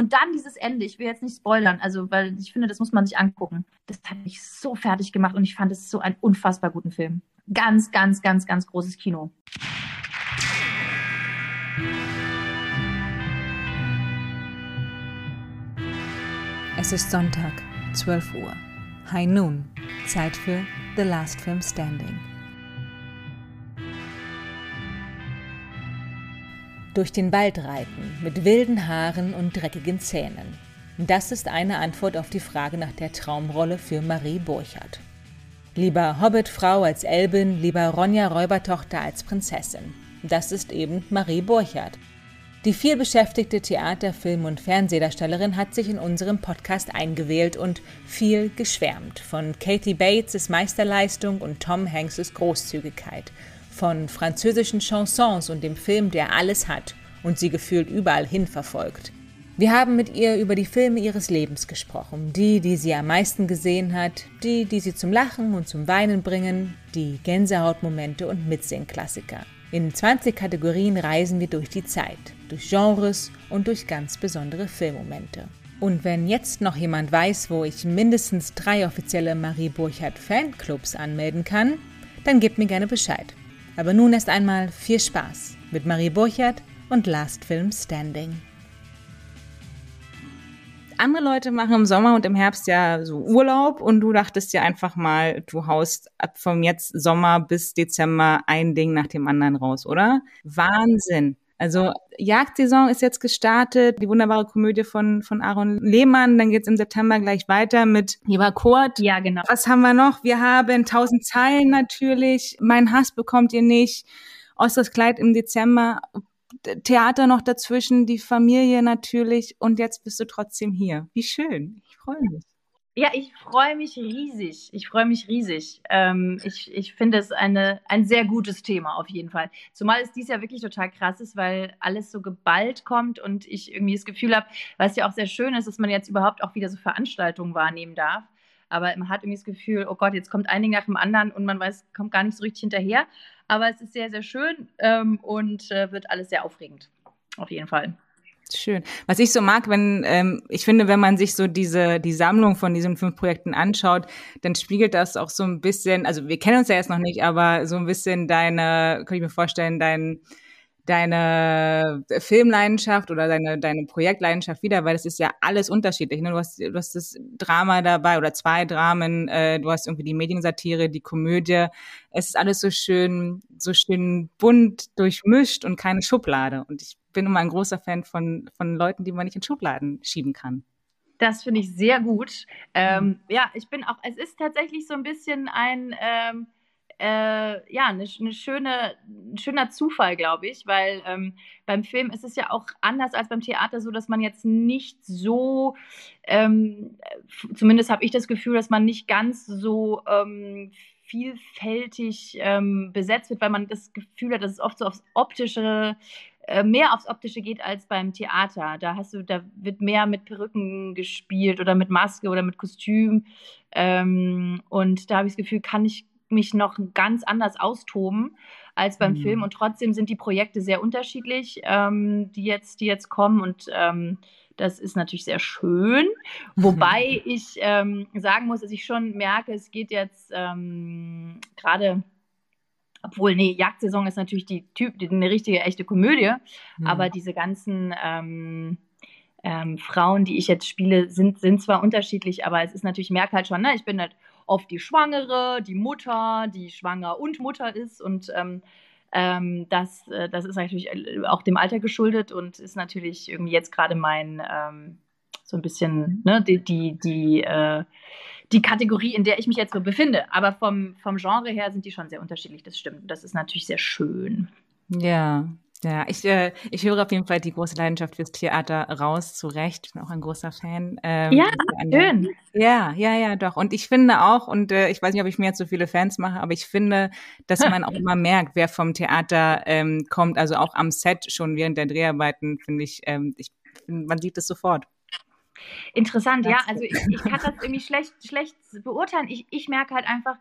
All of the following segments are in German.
Und dann dieses Ende, ich will jetzt nicht spoilern, also weil ich finde, das muss man sich angucken. Das hat mich so fertig gemacht und ich fand es so einen unfassbar guten Film. Ganz, ganz, ganz, ganz großes Kino. Es ist Sonntag, 12 Uhr. High Noon. Zeit für The Last Film Standing. Durch den Wald reiten, mit wilden Haaren und dreckigen Zähnen. Das ist eine Antwort auf die Frage nach der Traumrolle für Marie Burchardt. Lieber Hobbitfrau als Elbin, lieber Ronja Räubertochter als Prinzessin. Das ist eben Marie Burchardt. Die vielbeschäftigte Theater-, Film- und Fernsehdarstellerin hat sich in unserem Podcast eingewählt und viel geschwärmt von Katie Bates' Meisterleistung und Tom Hanks' Großzügigkeit – von französischen Chansons und dem Film, der alles hat und sie gefühlt überall hin verfolgt. Wir haben mit ihr über die Filme ihres Lebens gesprochen, die, die sie am meisten gesehen hat, die, die sie zum Lachen und zum Weinen bringen, die Gänsehautmomente und Mitsingklassiker. In 20 Kategorien reisen wir durch die Zeit, durch Genres und durch ganz besondere Filmmomente. Und wenn jetzt noch jemand weiß, wo ich mindestens drei offizielle Marie Burchardt Fanclubs anmelden kann, dann gebt mir gerne Bescheid. Aber nun erst einmal viel Spaß mit Marie Burchardt und Last Film Standing. Andere Leute machen im Sommer und im Herbst ja so Urlaub und du dachtest ja einfach mal, du haust ab vom jetzt Sommer bis Dezember ein Ding nach dem anderen raus, oder? Wahnsinn. Also Jagdsaison ist jetzt gestartet, die wunderbare Komödie von, von Aaron Lehmann. Dann geht's im September gleich weiter mit Eva Kurt. Ja, genau. Was haben wir noch? Wir haben tausend Zeilen natürlich. Mein Hass bekommt ihr nicht. Osters Kleid im Dezember. Theater noch dazwischen, die Familie natürlich. Und jetzt bist du trotzdem hier. Wie schön. Ich freue mich. Ja, ich freue mich riesig. Ich freue mich riesig. Ähm, ich ich finde es eine, ein sehr gutes Thema auf jeden Fall. Zumal es dies Jahr wirklich total krass ist, weil alles so geballt kommt und ich irgendwie das Gefühl habe, was ja auch sehr schön ist, dass man jetzt überhaupt auch wieder so Veranstaltungen wahrnehmen darf. Aber man hat irgendwie das Gefühl, oh Gott, jetzt kommt ein Ding nach dem anderen und man weiß, kommt gar nicht so richtig hinterher. Aber es ist sehr, sehr schön ähm, und äh, wird alles sehr aufregend. Auf jeden Fall. Schön. Was ich so mag, wenn ähm, ich finde, wenn man sich so diese die Sammlung von diesen fünf Projekten anschaut, dann spiegelt das auch so ein bisschen. Also wir kennen uns ja jetzt noch nicht, aber so ein bisschen deine, könnte ich mir vorstellen, dein deine Filmleidenschaft oder deine, deine Projektleidenschaft wieder, weil das ist ja alles unterschiedlich. Ne? Du, hast, du hast das Drama dabei oder zwei Dramen, äh, du hast irgendwie die Mediensatire, die Komödie. Es ist alles so schön, so schön bunt durchmischt und keine Schublade. Und ich bin immer ein großer Fan von, von Leuten, die man nicht in Schubladen schieben kann. Das finde ich sehr gut. Ähm, mhm. Ja, ich bin auch, es ist tatsächlich so ein bisschen ein, ähm, äh, ja, eine, eine schöne, ein schöner Zufall, glaube ich, weil ähm, beim Film ist es ja auch anders als beim Theater so, dass man jetzt nicht so, ähm, zumindest habe ich das Gefühl, dass man nicht ganz so ähm, vielfältig ähm, besetzt wird, weil man das Gefühl hat, dass es oft so aufs optische äh, mehr aufs Optische geht als beim Theater. Da hast du, da wird mehr mit Perücken gespielt oder mit Maske oder mit Kostüm. Ähm, und da habe ich das Gefühl, kann ich mich noch ganz anders austoben als beim mhm. Film. Und trotzdem sind die Projekte sehr unterschiedlich, ähm, die, jetzt, die jetzt kommen. Und ähm, das ist natürlich sehr schön. Wobei ich ähm, sagen muss, dass ich schon merke, es geht jetzt ähm, gerade obwohl, nee, Jagdsaison ist natürlich die Typ, die, eine richtige, echte Komödie. Mhm. Aber diese ganzen ähm, ähm, Frauen, die ich jetzt spiele, sind, sind zwar unterschiedlich, aber es ist natürlich, ich merke halt schon, ne, ich bin halt oft die Schwangere, die Mutter, die schwanger und Mutter ist und ähm, ähm, das, äh, das ist natürlich auch dem Alter geschuldet und ist natürlich irgendwie jetzt gerade mein ähm, so ein bisschen ne, die, die, die, äh, die Kategorie, in der ich mich jetzt so befinde. Aber vom, vom Genre her sind die schon sehr unterschiedlich, das stimmt. Das ist natürlich sehr schön. Ja, ja, ich, äh, ich höre auf jeden Fall die große Leidenschaft fürs Theater raus, zu Recht. Ich bin auch ein großer Fan. Ähm, ja, schön. Ja, ja, ja, doch. Und ich finde auch, und äh, ich weiß nicht, ob ich mir jetzt so viele Fans mache, aber ich finde, dass man auch immer merkt, wer vom Theater ähm, kommt. Also auch am Set schon während der Dreharbeiten, finde ich, ähm, ich find, man sieht es sofort. Interessant, ja. Also ich, ich kann das irgendwie schlecht, schlecht beurteilen. Ich, ich merke halt einfach,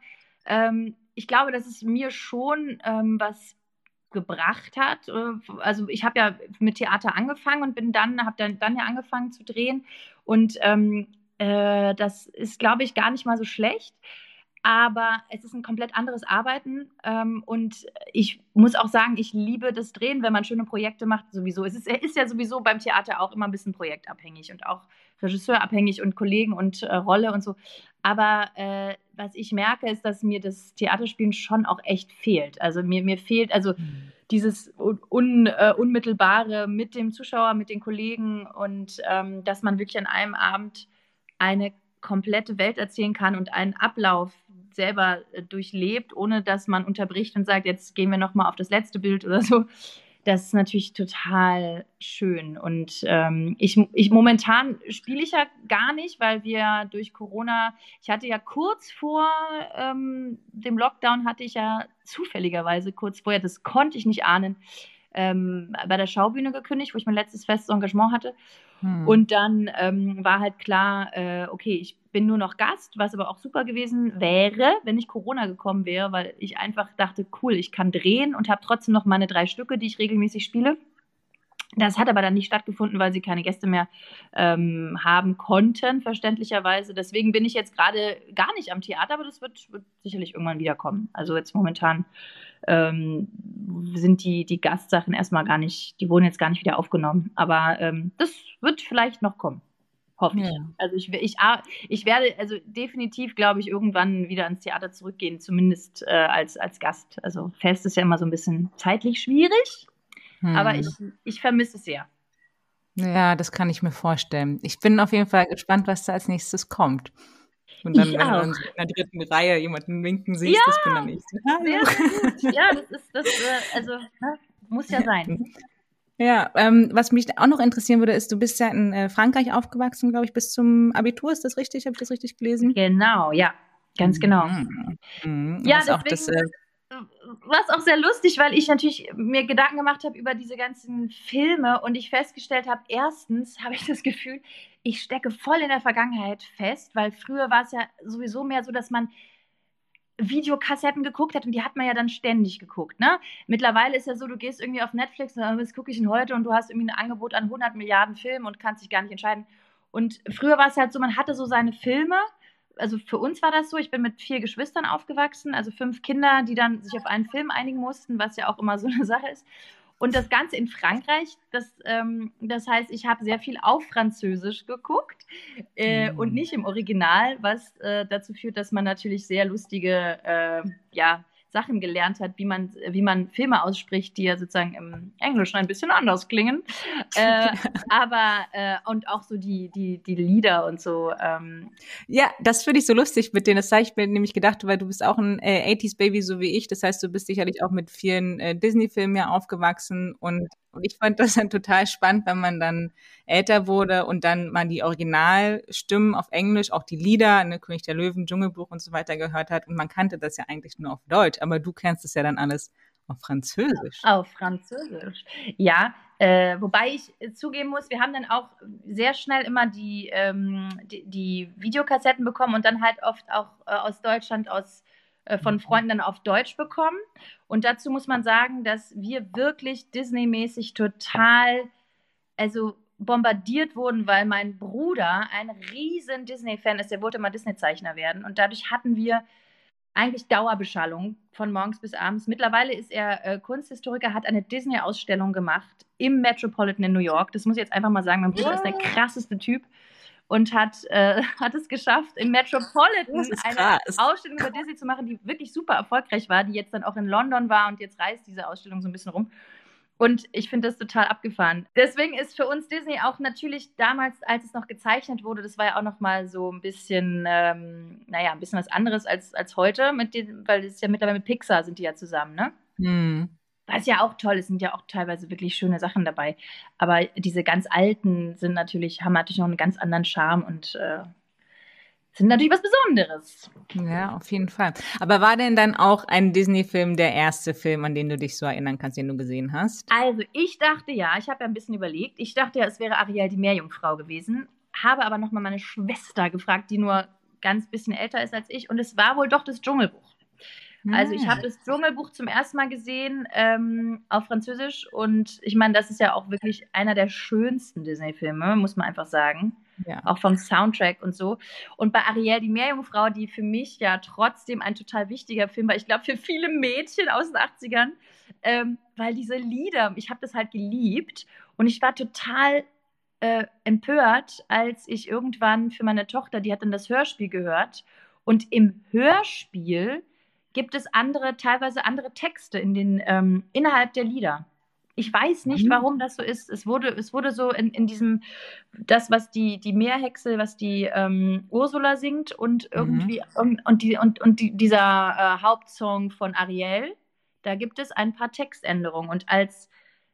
ähm, ich glaube, dass es mir schon ähm, was gebracht hat. Äh, also ich habe ja mit Theater angefangen und bin dann, habe dann, dann ja angefangen zu drehen. Und ähm, äh, das ist, glaube ich, gar nicht mal so schlecht. Aber es ist ein komplett anderes Arbeiten. Ähm, und ich muss auch sagen, ich liebe das Drehen, wenn man schöne Projekte macht, sowieso. Es ist, ist ja sowieso beim Theater auch immer ein bisschen projektabhängig und auch regisseurabhängig und Kollegen und äh, Rolle und so. Aber äh, was ich merke, ist, dass mir das Theaterspielen schon auch echt fehlt. Also mir, mir fehlt also mhm. dieses un, äh, Unmittelbare mit dem Zuschauer, mit den Kollegen und ähm, dass man wirklich an einem Abend eine komplette Welt erzählen kann und einen Ablauf selber äh, durchlebt, ohne dass man unterbricht und sagt, jetzt gehen wir noch mal auf das letzte Bild oder so das ist natürlich total schön. Und ähm, ich, ich momentan spiele ich ja gar nicht, weil wir durch Corona, ich hatte ja kurz vor ähm, dem Lockdown, hatte ich ja zufälligerweise kurz vorher, das konnte ich nicht ahnen, ähm, bei der Schaubühne gekündigt, wo ich mein letztes festes Engagement hatte. Hm. Und dann ähm, war halt klar, äh, okay, ich bin nur noch Gast, was aber auch super gewesen wäre, wenn nicht Corona gekommen wäre, weil ich einfach dachte, cool, ich kann drehen und habe trotzdem noch meine drei Stücke, die ich regelmäßig spiele. Das hat aber dann nicht stattgefunden, weil sie keine Gäste mehr ähm, haben konnten, verständlicherweise. Deswegen bin ich jetzt gerade gar nicht am Theater, aber das wird, wird sicherlich irgendwann wiederkommen. Also jetzt momentan ähm, sind die, die Gastsachen erstmal gar nicht, die wurden jetzt gar nicht wieder aufgenommen. Aber ähm, das wird vielleicht noch kommen. Hoffe ich. Ja. Also ich, ich, ich werde also definitiv, glaube ich, irgendwann wieder ins Theater zurückgehen, zumindest äh, als, als Gast. Also fest ist ja immer so ein bisschen zeitlich schwierig, hm. aber ich, ich vermisse es sehr. Ja, das kann ich mir vorstellen. Ich bin auf jeden Fall gespannt, was da als nächstes kommt. Und dann, ich wenn auch. du in der dritten Reihe jemanden winken siehst, ja, das bin dann ich. Hallo. Ja, das ist das, äh, also muss ja sein. Ja, ähm, was mich auch noch interessieren würde, ist, du bist ja in äh, Frankreich aufgewachsen, glaube ich, bis zum Abitur. Ist das richtig? Habe ich das richtig gelesen? Genau, ja, ganz genau. Mhm. Mhm. Ja, deswegen, auch das, äh, war es auch sehr lustig, weil ich natürlich mir Gedanken gemacht habe über diese ganzen Filme und ich festgestellt habe, erstens habe ich das Gefühl, ich stecke voll in der Vergangenheit fest, weil früher war es ja sowieso mehr so, dass man Videokassetten geguckt hat und die hat man ja dann ständig geguckt. Ne? Mittlerweile ist ja so, du gehst irgendwie auf Netflix und was gucke ich denn heute und du hast irgendwie ein Angebot an 100 Milliarden Filmen und kannst dich gar nicht entscheiden. Und früher war es halt so, man hatte so seine Filme. Also für uns war das so, ich bin mit vier Geschwistern aufgewachsen, also fünf Kinder, die dann sich auf einen Film einigen mussten, was ja auch immer so eine Sache ist. Und das Ganze in Frankreich, das, ähm, das heißt, ich habe sehr viel auf Französisch geguckt äh, mhm. und nicht im Original, was äh, dazu führt, dass man natürlich sehr lustige äh, ja, Sachen gelernt hat, wie man, wie man Filme ausspricht, die ja sozusagen im Englischen ein bisschen anders klingen. Äh, aber äh, und auch so die, die, die Lieder und so. Ähm. Ja, das finde ich so lustig mit denen. Das habe ich mir nämlich gedacht, weil du bist auch ein äh, 80s-Baby, so wie ich. Das heißt, du bist sicherlich auch mit vielen äh, Disney-Filmen ja aufgewachsen und und ich fand das dann total spannend, wenn man dann älter wurde und dann mal die Originalstimmen auf Englisch, auch die Lieder, ne, König der Löwen, Dschungelbuch und so weiter gehört hat. Und man kannte das ja eigentlich nur auf Deutsch, aber du kennst es ja dann alles auf Französisch. Auf Französisch, ja. Äh, wobei ich zugeben muss, wir haben dann auch sehr schnell immer die, ähm, die, die, Videokassetten bekommen und dann halt oft auch äh, aus Deutschland, aus äh, von mhm. Freunden dann auf Deutsch bekommen. Und dazu muss man sagen, dass wir wirklich Disney-mäßig total, also bombardiert wurden, weil mein Bruder ein riesen Disney-Fan ist. Der wollte mal Disney-Zeichner werden. Und dadurch hatten wir eigentlich Dauerbeschallung von morgens bis abends. Mittlerweile ist er äh, Kunsthistoriker, hat eine Disney-Ausstellung gemacht im Metropolitan in New York. Das muss ich jetzt einfach mal sagen. Mein Bruder ja. ist der krasseste Typ und hat, äh, hat es geschafft, im Metropolitan eine Ausstellung über Disney zu machen, die wirklich super erfolgreich war, die jetzt dann auch in London war und jetzt reist diese Ausstellung so ein bisschen rum. Und ich finde das total abgefahren. Deswegen ist für uns Disney auch natürlich damals, als es noch gezeichnet wurde, das war ja auch noch mal so ein bisschen, ähm, naja, ein bisschen was anderes als, als heute, mit den, weil es ja mittlerweile mit Pixar sind die ja zusammen, ne? Hm. Was ja auch toll ist, sind ja auch teilweise wirklich schöne Sachen dabei. Aber diese ganz alten sind natürlich, haben natürlich noch einen ganz anderen Charme und äh, sind natürlich was Besonderes. Ja, auf jeden Fall. Aber war denn dann auch ein Disney-Film der erste Film, an den du dich so erinnern kannst, den du gesehen hast? Also ich dachte ja, ich habe ja ein bisschen überlegt. Ich dachte ja, es wäre Ariel die Meerjungfrau gewesen, habe aber nochmal meine Schwester gefragt, die nur ganz bisschen älter ist als ich. Und es war wohl doch das Dschungelbuch. Also ich habe das Dschungelbuch zum ersten Mal gesehen ähm, auf Französisch und ich meine, das ist ja auch wirklich einer der schönsten Disney-Filme, muss man einfach sagen. Ja. Auch vom Soundtrack und so. Und bei Ariel, die Meerjungfrau, die für mich ja trotzdem ein total wichtiger Film war, ich glaube für viele Mädchen aus den 80ern, ähm, weil diese Lieder, ich habe das halt geliebt und ich war total äh, empört, als ich irgendwann für meine Tochter, die hat dann das Hörspiel gehört und im Hörspiel gibt es andere, teilweise andere Texte in den, ähm, innerhalb der Lieder. Ich weiß nicht, mhm. warum das so ist. Es wurde, es wurde so in, in diesem, das, was die, die Meerhexe, was die ähm, Ursula singt und mhm. irgendwie, mhm. und, und, die, und, und die, dieser äh, Hauptsong von Ariel, da gibt es ein paar Textänderungen. Und als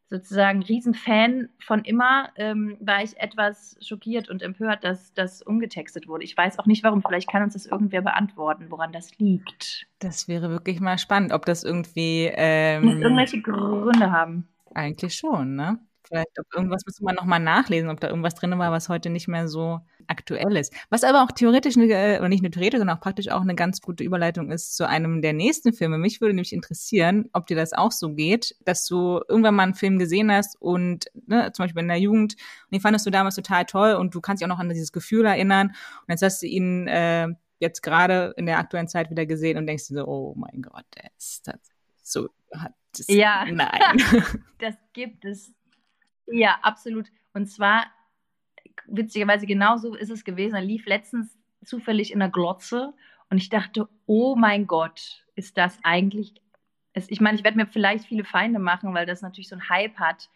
sozusagen Riesenfan von immer, ähm, war ich etwas schockiert und empört, dass das umgetextet wurde. Ich weiß auch nicht warum. Vielleicht kann uns das irgendwer beantworten, woran das liegt. Das wäre wirklich mal spannend, ob das irgendwie ähm, irgendwelche Gründe haben. Eigentlich schon, ne? Vielleicht, ob irgendwas müsste man nochmal nachlesen, ob da irgendwas drin war, was heute nicht mehr so aktuell ist. Was aber auch theoretisch, äh, oder nicht nur theoretisch, sondern auch praktisch auch eine ganz gute Überleitung ist zu einem der nächsten Filme. Mich würde nämlich interessieren, ob dir das auch so geht, dass du irgendwann mal einen Film gesehen hast und ne, zum Beispiel in der Jugend, und den fandest du damals total toll und du kannst dich auch noch an dieses Gefühl erinnern und jetzt hast du ihn äh, jetzt gerade in der aktuellen Zeit wieder gesehen und denkst dir so, oh mein Gott, der ist das so, hat das, ja, nein. das gibt es ja, absolut. Und zwar, witzigerweise, genau so ist es gewesen. Er lief letztens zufällig in der Glotze und ich dachte, oh mein Gott, ist das eigentlich. Ich meine, ich werde mir vielleicht viele Feinde machen, weil das natürlich so ein Hype hat.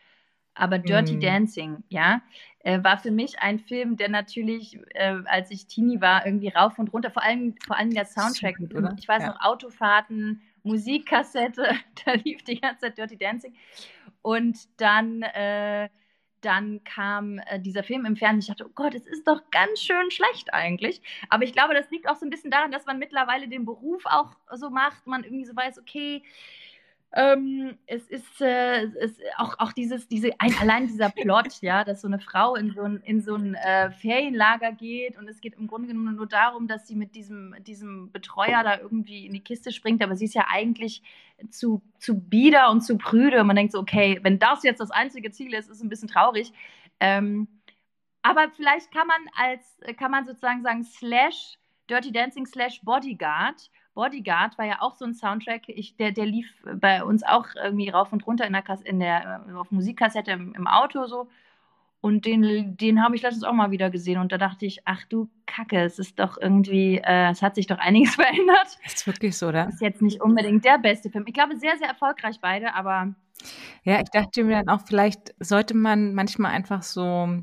Aber Dirty mm. Dancing, ja, äh, war für mich ein Film, der natürlich, äh, als ich Teenie war, irgendwie rauf und runter, vor allem, vor allem der Soundtrack. Gut, ich weiß ja. noch, Autofahrten, Musikkassette, da lief die ganze Zeit Dirty Dancing. Und dann, äh, dann kam äh, dieser Film im Fernsehen. Ich dachte, oh Gott, es ist doch ganz schön schlecht eigentlich. Aber ich glaube, das liegt auch so ein bisschen daran, dass man mittlerweile den Beruf auch so macht. Man irgendwie so weiß, okay, ähm, es ist äh, es, auch, auch dieses, diese, ein, allein dieser Plot, ja, dass so eine Frau in so ein, in so ein äh, Ferienlager geht und es geht im Grunde genommen nur darum, dass sie mit diesem, diesem Betreuer da irgendwie in die Kiste springt, aber sie ist ja eigentlich zu, zu bieder und zu prüde. Und man denkt so, okay, wenn das jetzt das einzige Ziel ist, ist es ein bisschen traurig. Ähm, aber vielleicht kann man als, kann man sozusagen sagen, slash Dirty Dancing slash Bodyguard Bodyguard war ja auch so ein Soundtrack, ich, der, der lief bei uns auch irgendwie rauf und runter in der, Kass, in der äh, auf Musikkassette im, im Auto so. Und den, den habe ich letztens auch mal wieder gesehen und da dachte ich, ach du Kacke, es ist doch irgendwie, äh, es hat sich doch einiges verändert. Ist wirklich so, oder? Ist jetzt nicht unbedingt der beste Film. Ich glaube, sehr, sehr erfolgreich beide, aber. Ja, ich dachte mir dann auch, vielleicht sollte man manchmal einfach so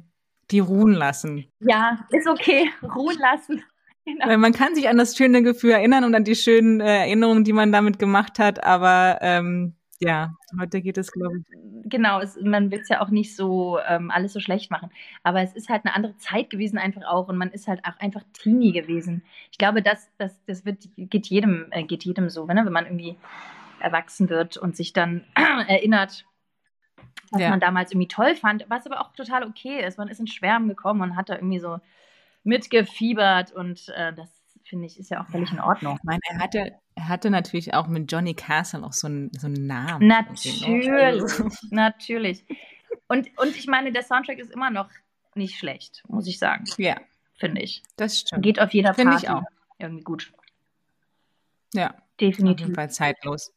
die ruhen lassen. Ja, ist okay, ruhen lassen. Genau. Weil man kann sich an das schöne Gefühl erinnern und an die schönen äh, Erinnerungen, die man damit gemacht hat, aber ähm, ja, heute geht es, glaube ich. Genau, es, man will es ja auch nicht so ähm, alles so schlecht machen. Aber es ist halt eine andere Zeit gewesen, einfach auch. Und man ist halt auch einfach Teenie gewesen. Ich glaube, das, das, das wird, geht, jedem, äh, geht jedem so, ne? wenn man irgendwie erwachsen wird und sich dann erinnert, was ja. man damals irgendwie toll fand, was aber auch total okay ist. Man ist in Schwärmen gekommen und hat da irgendwie so mitgefiebert und äh, das finde ich ist ja auch völlig in Ordnung. Ich meine, er hatte, er hatte natürlich auch mit Johnny Castle auch so einen, so einen Namen. Natürlich, natürlich. Und, und ich meine, der Soundtrack ist immer noch nicht schlecht, muss ich sagen. Ja. Finde ich. Das stimmt. Geht auf jeder Finde ich auch. irgendwie gut. Ja. Definitiv. Auf jeden Fall zeitlos.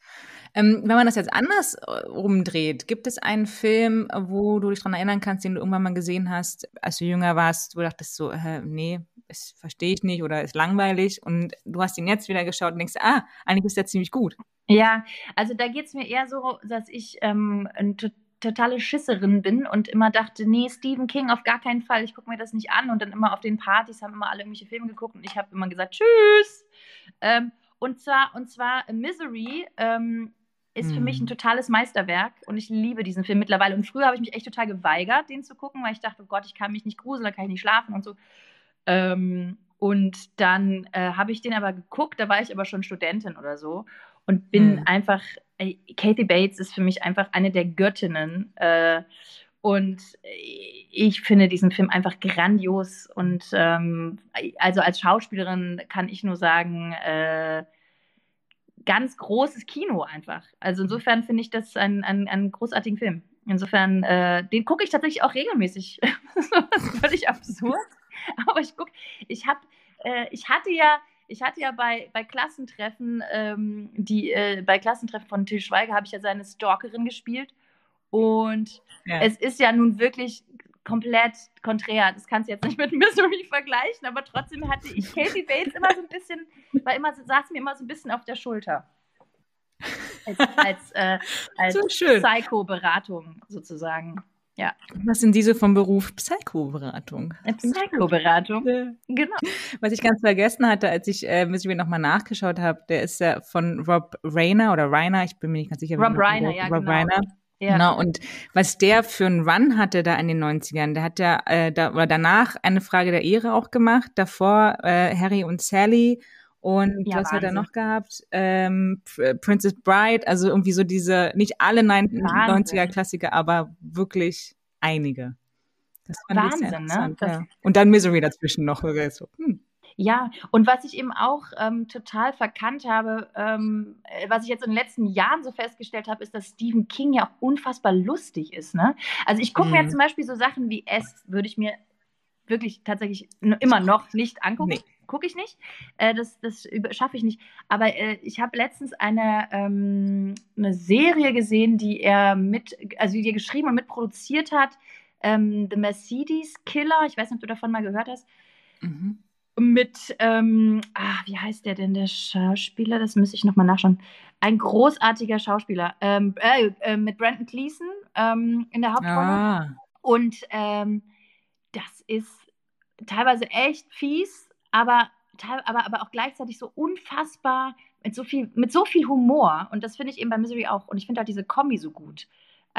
Ähm, wenn man das jetzt anders äh, umdreht, gibt es einen Film, wo du dich daran erinnern kannst, den du irgendwann mal gesehen hast, als du jünger warst, wo du dachtest so, äh, nee, das verstehe ich nicht oder ist langweilig und du hast ihn jetzt wieder geschaut und denkst, ah, eigentlich ist der ziemlich gut. Ja, also da geht es mir eher so, dass ich ähm, eine totale Schisserin bin und immer dachte, nee, Stephen King auf gar keinen Fall, ich gucke mir das nicht an und dann immer auf den Partys haben immer alle irgendwelche Filme geguckt und ich habe immer gesagt, tschüss. Ähm, und zwar, und zwar Misery ähm, ist für mich ein hm. totales Meisterwerk und ich liebe diesen Film mittlerweile. Und früher habe ich mich echt total geweigert, den zu gucken, weil ich dachte, oh Gott, ich kann mich nicht gruseln, da kann ich nicht schlafen und so. Ähm, und dann äh, habe ich den aber geguckt, da war ich aber schon Studentin oder so und bin mhm. einfach, äh, Kathy Bates ist für mich einfach eine der Göttinnen. Äh, und ich finde diesen Film einfach grandios. Und ähm, also als Schauspielerin kann ich nur sagen, äh, ganz großes Kino einfach. Also insofern finde ich das einen, einen, einen großartigen Film. Insofern, äh, den gucke ich tatsächlich auch regelmäßig. das ist völlig absurd. Aber ich gucke, ich habe, äh, ich hatte ja, ich hatte ja bei, bei Klassentreffen, ähm, die, äh, bei Klassentreffen von Til Schweiger habe ich ja seine Stalkerin gespielt. Und ja. es ist ja nun wirklich komplett konträr. Das kannst du jetzt nicht mit Misery vergleichen, aber trotzdem hatte ich Katie Bates immer so ein bisschen, war immer, saß mir immer so ein bisschen auf der Schulter. Als, als, äh, als so Psycho-Beratung sozusagen. Ja. Was sind diese vom Beruf? Psycho-Beratung. Psycho-Beratung. Genau. Was ich ganz vergessen hatte, als ich äh, Misery nochmal nachgeschaut habe, der ist ja von Rob Reiner oder Reiner, ich bin mir nicht ganz sicher. Rob Reiner, ja, Rob genau. Reiner. Ja. Genau, und was der für einen Run hatte da in den 90ern, der hat ja äh, da, oder danach eine Frage der Ehre auch gemacht, davor äh, Harry und Sally und ja, was Wahnsinn. hat er noch gehabt? Ähm, Princess Bride, also irgendwie so diese, nicht alle 90er-Klassiker, aber wirklich einige. Das fand Wahnsinn, ich sehr ne? Ja. Und dann Misery dazwischen noch. So, hm. Ja, und was ich eben auch ähm, total verkannt habe, ähm, äh, was ich jetzt in den letzten Jahren so festgestellt habe, ist, dass Stephen King ja auch unfassbar lustig ist. Ne? Also ich gucke mhm. mir zum Beispiel so Sachen wie S, würde ich mir wirklich tatsächlich immer noch nicht angucken. Nee. Gucke ich nicht. Äh, das das schaffe ich nicht. Aber äh, ich habe letztens eine, ähm, eine Serie gesehen, die er mit, also die er geschrieben und mitproduziert hat. Ähm, The Mercedes Killer. Ich weiß nicht, ob du davon mal gehört hast. Mhm mit, ähm, ah, wie heißt der denn, der Schauspieler? Das müsste ich nochmal nachschauen. Ein großartiger Schauspieler. Ähm, äh, äh, mit Brandon Gleason ähm, in der Hauptrolle. Ah. Und ähm, das ist teilweise echt fies, aber, aber, aber auch gleichzeitig so unfassbar mit so viel, mit so viel Humor. Und das finde ich eben bei Misery auch. Und ich finde halt diese Kombi so gut.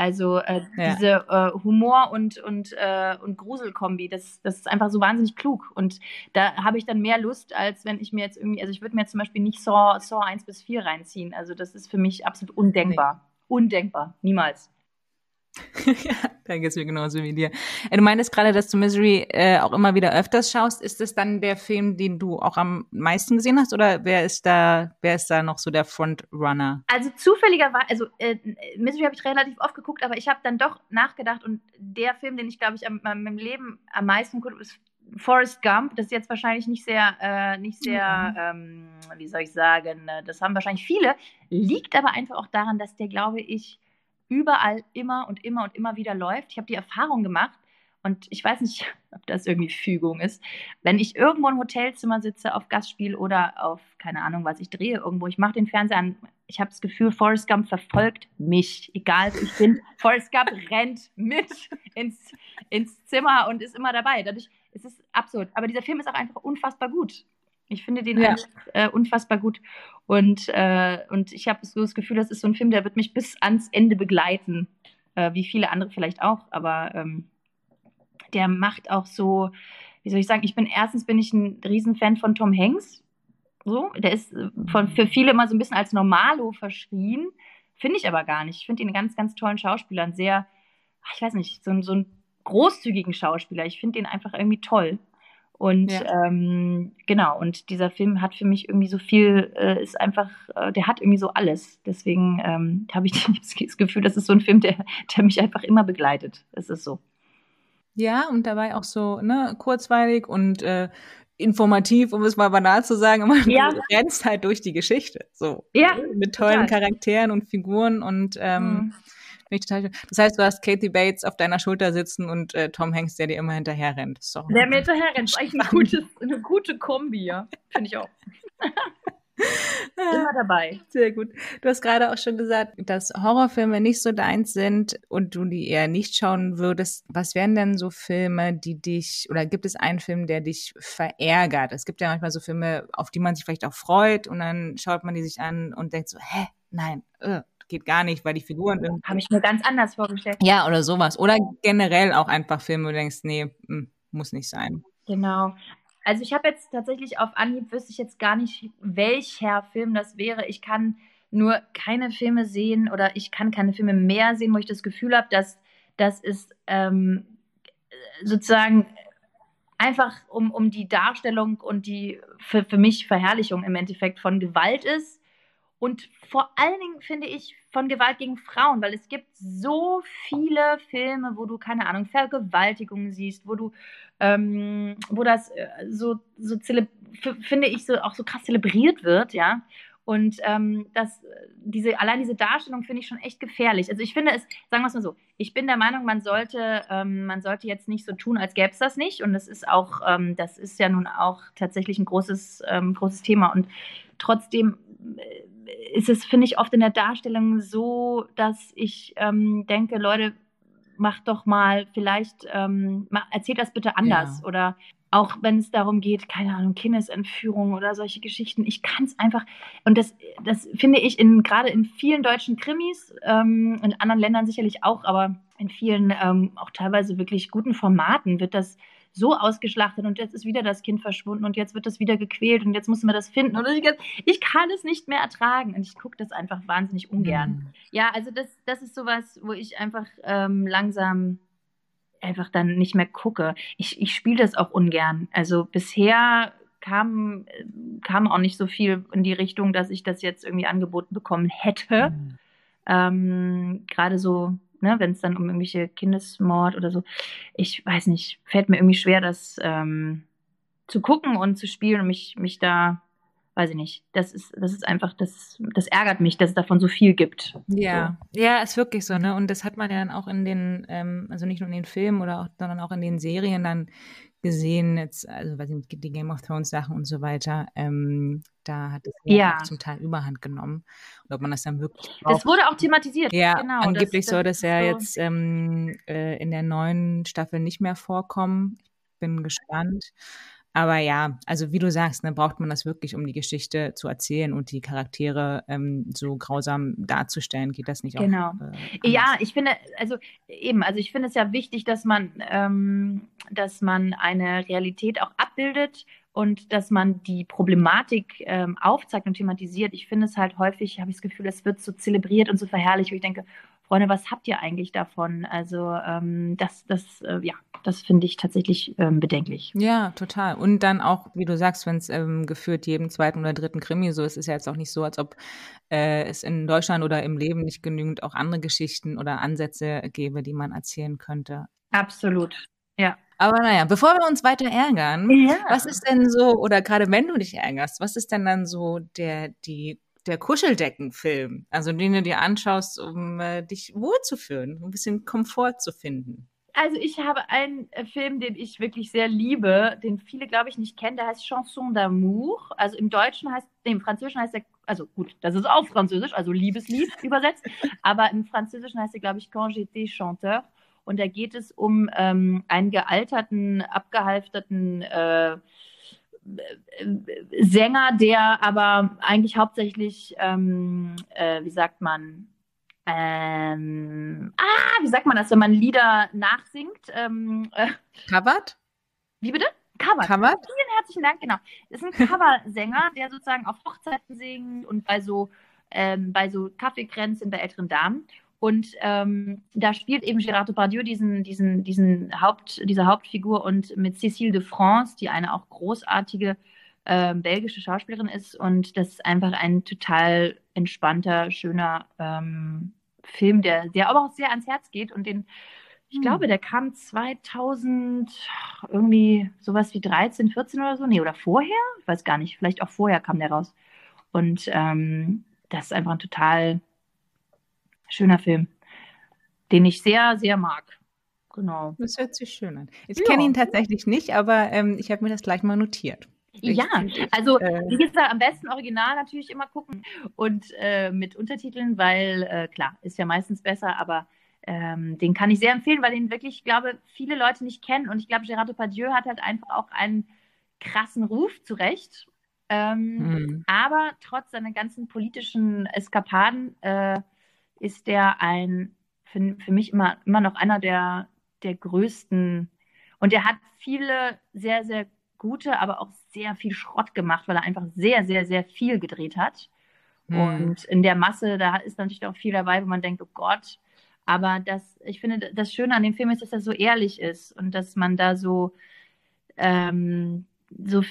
Also äh, ja. diese äh, Humor- und, und, äh, und Gruselkombi, das, das ist einfach so wahnsinnig klug. Und da habe ich dann mehr Lust, als wenn ich mir jetzt irgendwie, also ich würde mir jetzt zum Beispiel nicht Saw, Saw 1 bis 4 reinziehen. Also das ist für mich absolut undenkbar. Nee. Undenkbar, niemals. ja, da geht es mir genauso wie dir. Äh, du meintest gerade, dass du Misery äh, auch immer wieder öfters schaust. Ist das dann der Film, den du auch am meisten gesehen hast? Oder wer ist da, wer ist da noch so der Frontrunner? Also zufälligerweise, also äh, Misery habe ich relativ oft geguckt, aber ich habe dann doch nachgedacht und der Film, den ich, glaube ich, am, im Leben am meisten gucke, ist Forrest Gump. Das ist jetzt wahrscheinlich nicht sehr, äh, nicht sehr, mhm. ähm, wie soll ich sagen, äh, das haben wahrscheinlich viele. Liegt aber einfach auch daran, dass der, glaube ich, überall immer und immer und immer wieder läuft. Ich habe die Erfahrung gemacht und ich weiß nicht, ob das irgendwie Fügung ist. Wenn ich irgendwo im Hotelzimmer sitze auf Gastspiel oder auf, keine Ahnung, was ich drehe irgendwo, ich mache den Fernseher an, ich habe das Gefühl, Forrest Gump verfolgt mich, egal wo ich bin. Forrest Gump rennt mit ins, ins Zimmer und ist immer dabei. Dadurch es ist es absurd. Aber dieser Film ist auch einfach unfassbar gut. Ich finde den ja. einfach, äh, unfassbar gut. Und, äh, und ich habe so das Gefühl, das ist so ein Film, der wird mich bis ans Ende begleiten. Äh, wie viele andere vielleicht auch. Aber ähm, der macht auch so, wie soll ich sagen, ich bin erstens bin ich ein Riesenfan von Tom Hanks. So, der ist äh, von, für viele immer so ein bisschen als Normalo verschrien. Finde ich aber gar nicht. Ich finde ihn einen ganz, ganz tollen Schauspieler. Einen sehr, ich weiß nicht, so, so einen großzügigen Schauspieler. Ich finde ihn einfach irgendwie toll. Und ja. ähm, genau, und dieser Film hat für mich irgendwie so viel, äh, ist einfach, äh, der hat irgendwie so alles. Deswegen ähm, habe ich das Gefühl, das ist so ein Film, der, der mich einfach immer begleitet. Es ist so. Ja, und dabei auch so ne, kurzweilig und äh, informativ, um es mal banal zu sagen, aber ja. du rennst halt durch die Geschichte. So. Ja. Mit tollen total. Charakteren und Figuren und ähm, mhm. Ich total. Das heißt, du hast Katie Bates auf deiner Schulter sitzen und äh, Tom Hanks, der dir immer hinterher rennt. der mir hinterher rennt. Eigentlich ein gutes, eine gute Kombi, ja. Finde ich auch. Immer dabei. Sehr gut. Du hast gerade auch schon gesagt, dass Horrorfilme nicht so deins sind und du die eher nicht schauen würdest. Was wären denn so Filme, die dich, oder gibt es einen Film, der dich verärgert? Es gibt ja manchmal so Filme, auf die man sich vielleicht auch freut und dann schaut man die sich an und denkt so, hä, nein, uh, geht gar nicht, weil die Figuren irgendwie. Habe ich mir ganz anders vorgestellt. Ja, oder sowas. Oder generell auch einfach Filme, wo du denkst, nee, hm, muss nicht sein. Genau. Also ich habe jetzt tatsächlich auf Anhieb wüsste ich jetzt gar nicht, welcher Film das wäre. Ich kann nur keine Filme sehen oder ich kann keine Filme mehr sehen, wo ich das Gefühl habe, dass das ist ähm, sozusagen einfach um, um die Darstellung und die für, für mich Verherrlichung im Endeffekt von Gewalt ist und vor allen Dingen finde ich von Gewalt gegen Frauen, weil es gibt so viele Filme, wo du, keine Ahnung, Vergewaltigungen siehst, wo du, ähm, wo das äh, so, so finde ich, so auch so krass zelebriert wird, ja. Und ähm, das, diese, allein diese Darstellung finde ich schon echt gefährlich. Also ich finde es, sagen wir es mal so, ich bin der Meinung, man sollte, ähm, man sollte jetzt nicht so tun, als gäbe es das nicht. Und das ist auch, ähm, das ist ja nun auch tatsächlich ein großes, ähm, großes Thema. Und trotzdem äh, ist es, finde ich, oft in der Darstellung so, dass ich ähm, denke, Leute, macht doch mal vielleicht, ähm, erzählt das bitte anders. Ja. Oder auch wenn es darum geht, keine Ahnung, Kindesentführung oder solche Geschichten. Ich kann es einfach, und das, das finde ich in, gerade in vielen deutschen Krimis, ähm, in anderen Ländern sicherlich auch, aber in vielen ähm, auch teilweise wirklich guten Formaten wird das so ausgeschlachtet und jetzt ist wieder das Kind verschwunden und jetzt wird das wieder gequält und jetzt müssen wir das finden. Und ich, ich kann es nicht mehr ertragen und ich gucke das einfach wahnsinnig ungern. Mhm. Ja, also das, das ist sowas, wo ich einfach ähm, langsam einfach dann nicht mehr gucke. Ich, ich spiele das auch ungern. Also bisher kam, kam auch nicht so viel in die Richtung, dass ich das jetzt irgendwie angeboten bekommen hätte. Mhm. Ähm, Gerade so, ne, wenn es dann um irgendwelche Kindesmord oder so, ich weiß nicht, fällt mir irgendwie schwer, das ähm, zu gucken und zu spielen und mich, mich da weiß ich nicht, das ist, das ist einfach, das, das ärgert mich, dass es davon so viel gibt. Ja, so. ja, ist wirklich so, ne? Und das hat man ja dann auch in den, ähm, also nicht nur in den Filmen oder auch, sondern auch in den Serien dann gesehen, jetzt, also weiß ich nicht, die Game of Thrones Sachen und so weiter, ähm, da hat es ja zum Teil Überhand genommen. Und ob man das dann wirklich. Braucht. Das wurde auch thematisiert. Ja, genau, angeblich das, soll das, ja so jetzt ähm, äh, in der neuen Staffel nicht mehr vorkommen. Ich bin gespannt. Aber ja, also wie du sagst, ne, braucht man das wirklich, um die Geschichte zu erzählen und die Charaktere ähm, so grausam darzustellen? Geht das nicht auch? Genau. Äh, ja, ich finde, also eben, also ich finde es ja wichtig, dass man, ähm, dass man eine Realität auch abbildet und dass man die Problematik ähm, aufzeigt und thematisiert. Ich finde es halt häufig, habe ich das Gefühl, es wird so zelebriert und so verherrlicht, wo ich denke, Freunde, was habt ihr eigentlich davon? Also ähm, das, das, äh, ja, das finde ich tatsächlich ähm, bedenklich. Ja, total. Und dann auch, wie du sagst, wenn es ähm, geführt jedem zweiten oder dritten Krimi so ist, ist ja jetzt auch nicht so, als ob äh, es in Deutschland oder im Leben nicht genügend auch andere Geschichten oder Ansätze gäbe, die man erzählen könnte. Absolut, ja. Aber naja, bevor wir uns weiter ärgern, ja. was ist denn so, oder gerade wenn du dich ärgerst, was ist denn dann so der, die der Kuscheldeckenfilm, also den du dir anschaust, um äh, dich wohlzufühlen, ein bisschen Komfort zu finden? Also ich habe einen äh, Film, den ich wirklich sehr liebe, den viele, glaube ich, nicht kennen, der heißt Chanson d'amour. Also im Deutschen heißt, nee, im Französischen heißt der, also gut, das ist auch Französisch, also Liebeslied übersetzt, aber im Französischen heißt er, glaube ich, Quand j'étais chanteur. Und da geht es um ähm, einen gealterten, abgehalfterten äh, Sänger, der aber eigentlich hauptsächlich, ähm, äh, wie sagt man, ähm, ah, wie sagt man das, wenn man Lieder nachsingt? Ähm, äh, Covered? Wie bitte? Covered. Covered? Vielen herzlichen Dank, genau. Das ist ein Coversänger, der sozusagen auf Hochzeiten singt und bei so, ähm, bei so Kaffeekränzen bei älteren Damen. Und ähm, da spielt eben Gérard Depardieu diesen, diesen, diesen Haupt, diese Hauptfigur und mit Cécile de France, die eine auch großartige äh, belgische Schauspielerin ist. Und das ist einfach ein total entspannter, schöner ähm, Film, der, der aber auch sehr ans Herz geht und den, ich hm. glaube, der kam 2000 irgendwie sowas wie 13, 14 oder so. Nee, oder vorher? Ich weiß gar nicht. Vielleicht auch vorher kam der raus. Und ähm, das ist einfach ein total schöner Film, den ich sehr, sehr mag. Genau. Das hört sich schön an. Ich ja. kenne ihn tatsächlich nicht, aber ähm, ich habe mir das gleich mal notiert. Ich, ja, also äh, wie gesagt, am besten original natürlich immer gucken und äh, mit Untertiteln, weil äh, klar, ist ja meistens besser, aber ähm, den kann ich sehr empfehlen, weil den wirklich, ich glaube, viele Leute nicht kennen und ich glaube, Gérard Depardieu hat halt einfach auch einen krassen Ruf zurecht. Ähm, mhm. Aber trotz seiner ganzen politischen Eskapaden äh, ist der ein, für, für mich immer, immer noch einer der, der größten. Und er hat viele sehr, sehr gute, aber auch sehr viel Schrott gemacht, weil er einfach sehr, sehr, sehr viel gedreht hat. Mhm. Und in der Masse, da ist natürlich auch viel dabei, wo man denkt, oh Gott. Aber das, ich finde, das Schöne an dem Film ist, dass er so ehrlich ist und dass man da so, ähm, so,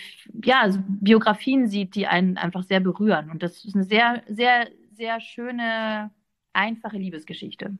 ja, so Biografien sieht, die einen einfach sehr berühren. Und das ist eine sehr, sehr, sehr schöne, einfache Liebesgeschichte.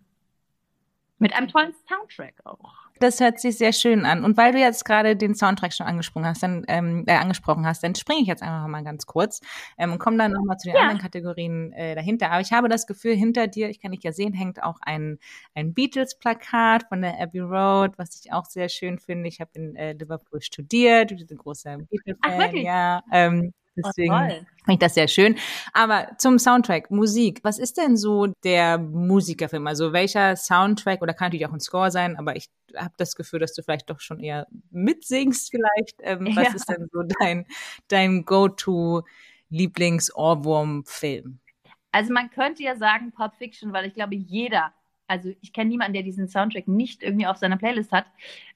Mit einem tollen Soundtrack auch. Das hört sich sehr schön an. Und weil du jetzt gerade den Soundtrack schon angesprochen hast, dann, ähm, äh, angesprochen hast, dann springe ich jetzt einfach mal ganz kurz ähm, und komme dann nochmal zu den ja. anderen Kategorien äh, dahinter. Aber ich habe das Gefühl, hinter dir, ich kann dich ja sehen, hängt auch ein, ein Beatles-Plakat von der Abbey Road, was ich auch sehr schön finde. Ich habe in äh, Liverpool studiert, du bist ein großer Beatles-Fan. Ja, ähm, Deswegen oh, finde ich das sehr schön. Aber zum Soundtrack, Musik. Was ist denn so der Musikerfilm? Also welcher Soundtrack, oder kann natürlich auch ein Score sein, aber ich habe das Gefühl, dass du vielleicht doch schon eher mitsingst vielleicht. Ähm, was ja. ist denn so dein, dein Go-To-Lieblings-Ohrwurm-Film? Also man könnte ja sagen Pulp Fiction, weil ich glaube, jeder also ich kenne niemanden, der diesen Soundtrack nicht irgendwie auf seiner Playlist hat.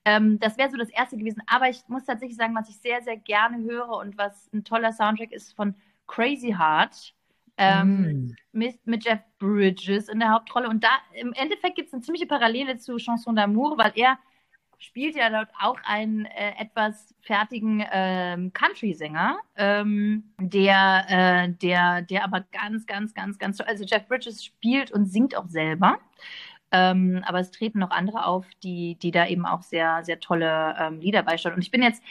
Ähm, das wäre so das erste gewesen. Aber ich muss tatsächlich sagen, was ich sehr, sehr gerne höre und was ein toller Soundtrack ist von Crazy Heart. Ähm, mm. mit, mit Jeff Bridges in der Hauptrolle. Und da im Endeffekt gibt es eine ziemliche Parallele zu Chanson d'amour, weil er spielt ja dort auch einen äh, etwas fertigen ähm, Country-Sänger, ähm, der, äh, der, der aber ganz, ganz, ganz, ganz, also Jeff Bridges spielt und singt auch selber. Ähm, aber es treten noch andere auf, die, die da eben auch sehr, sehr tolle ähm, Lieder beisteuern. Und ich bin jetzt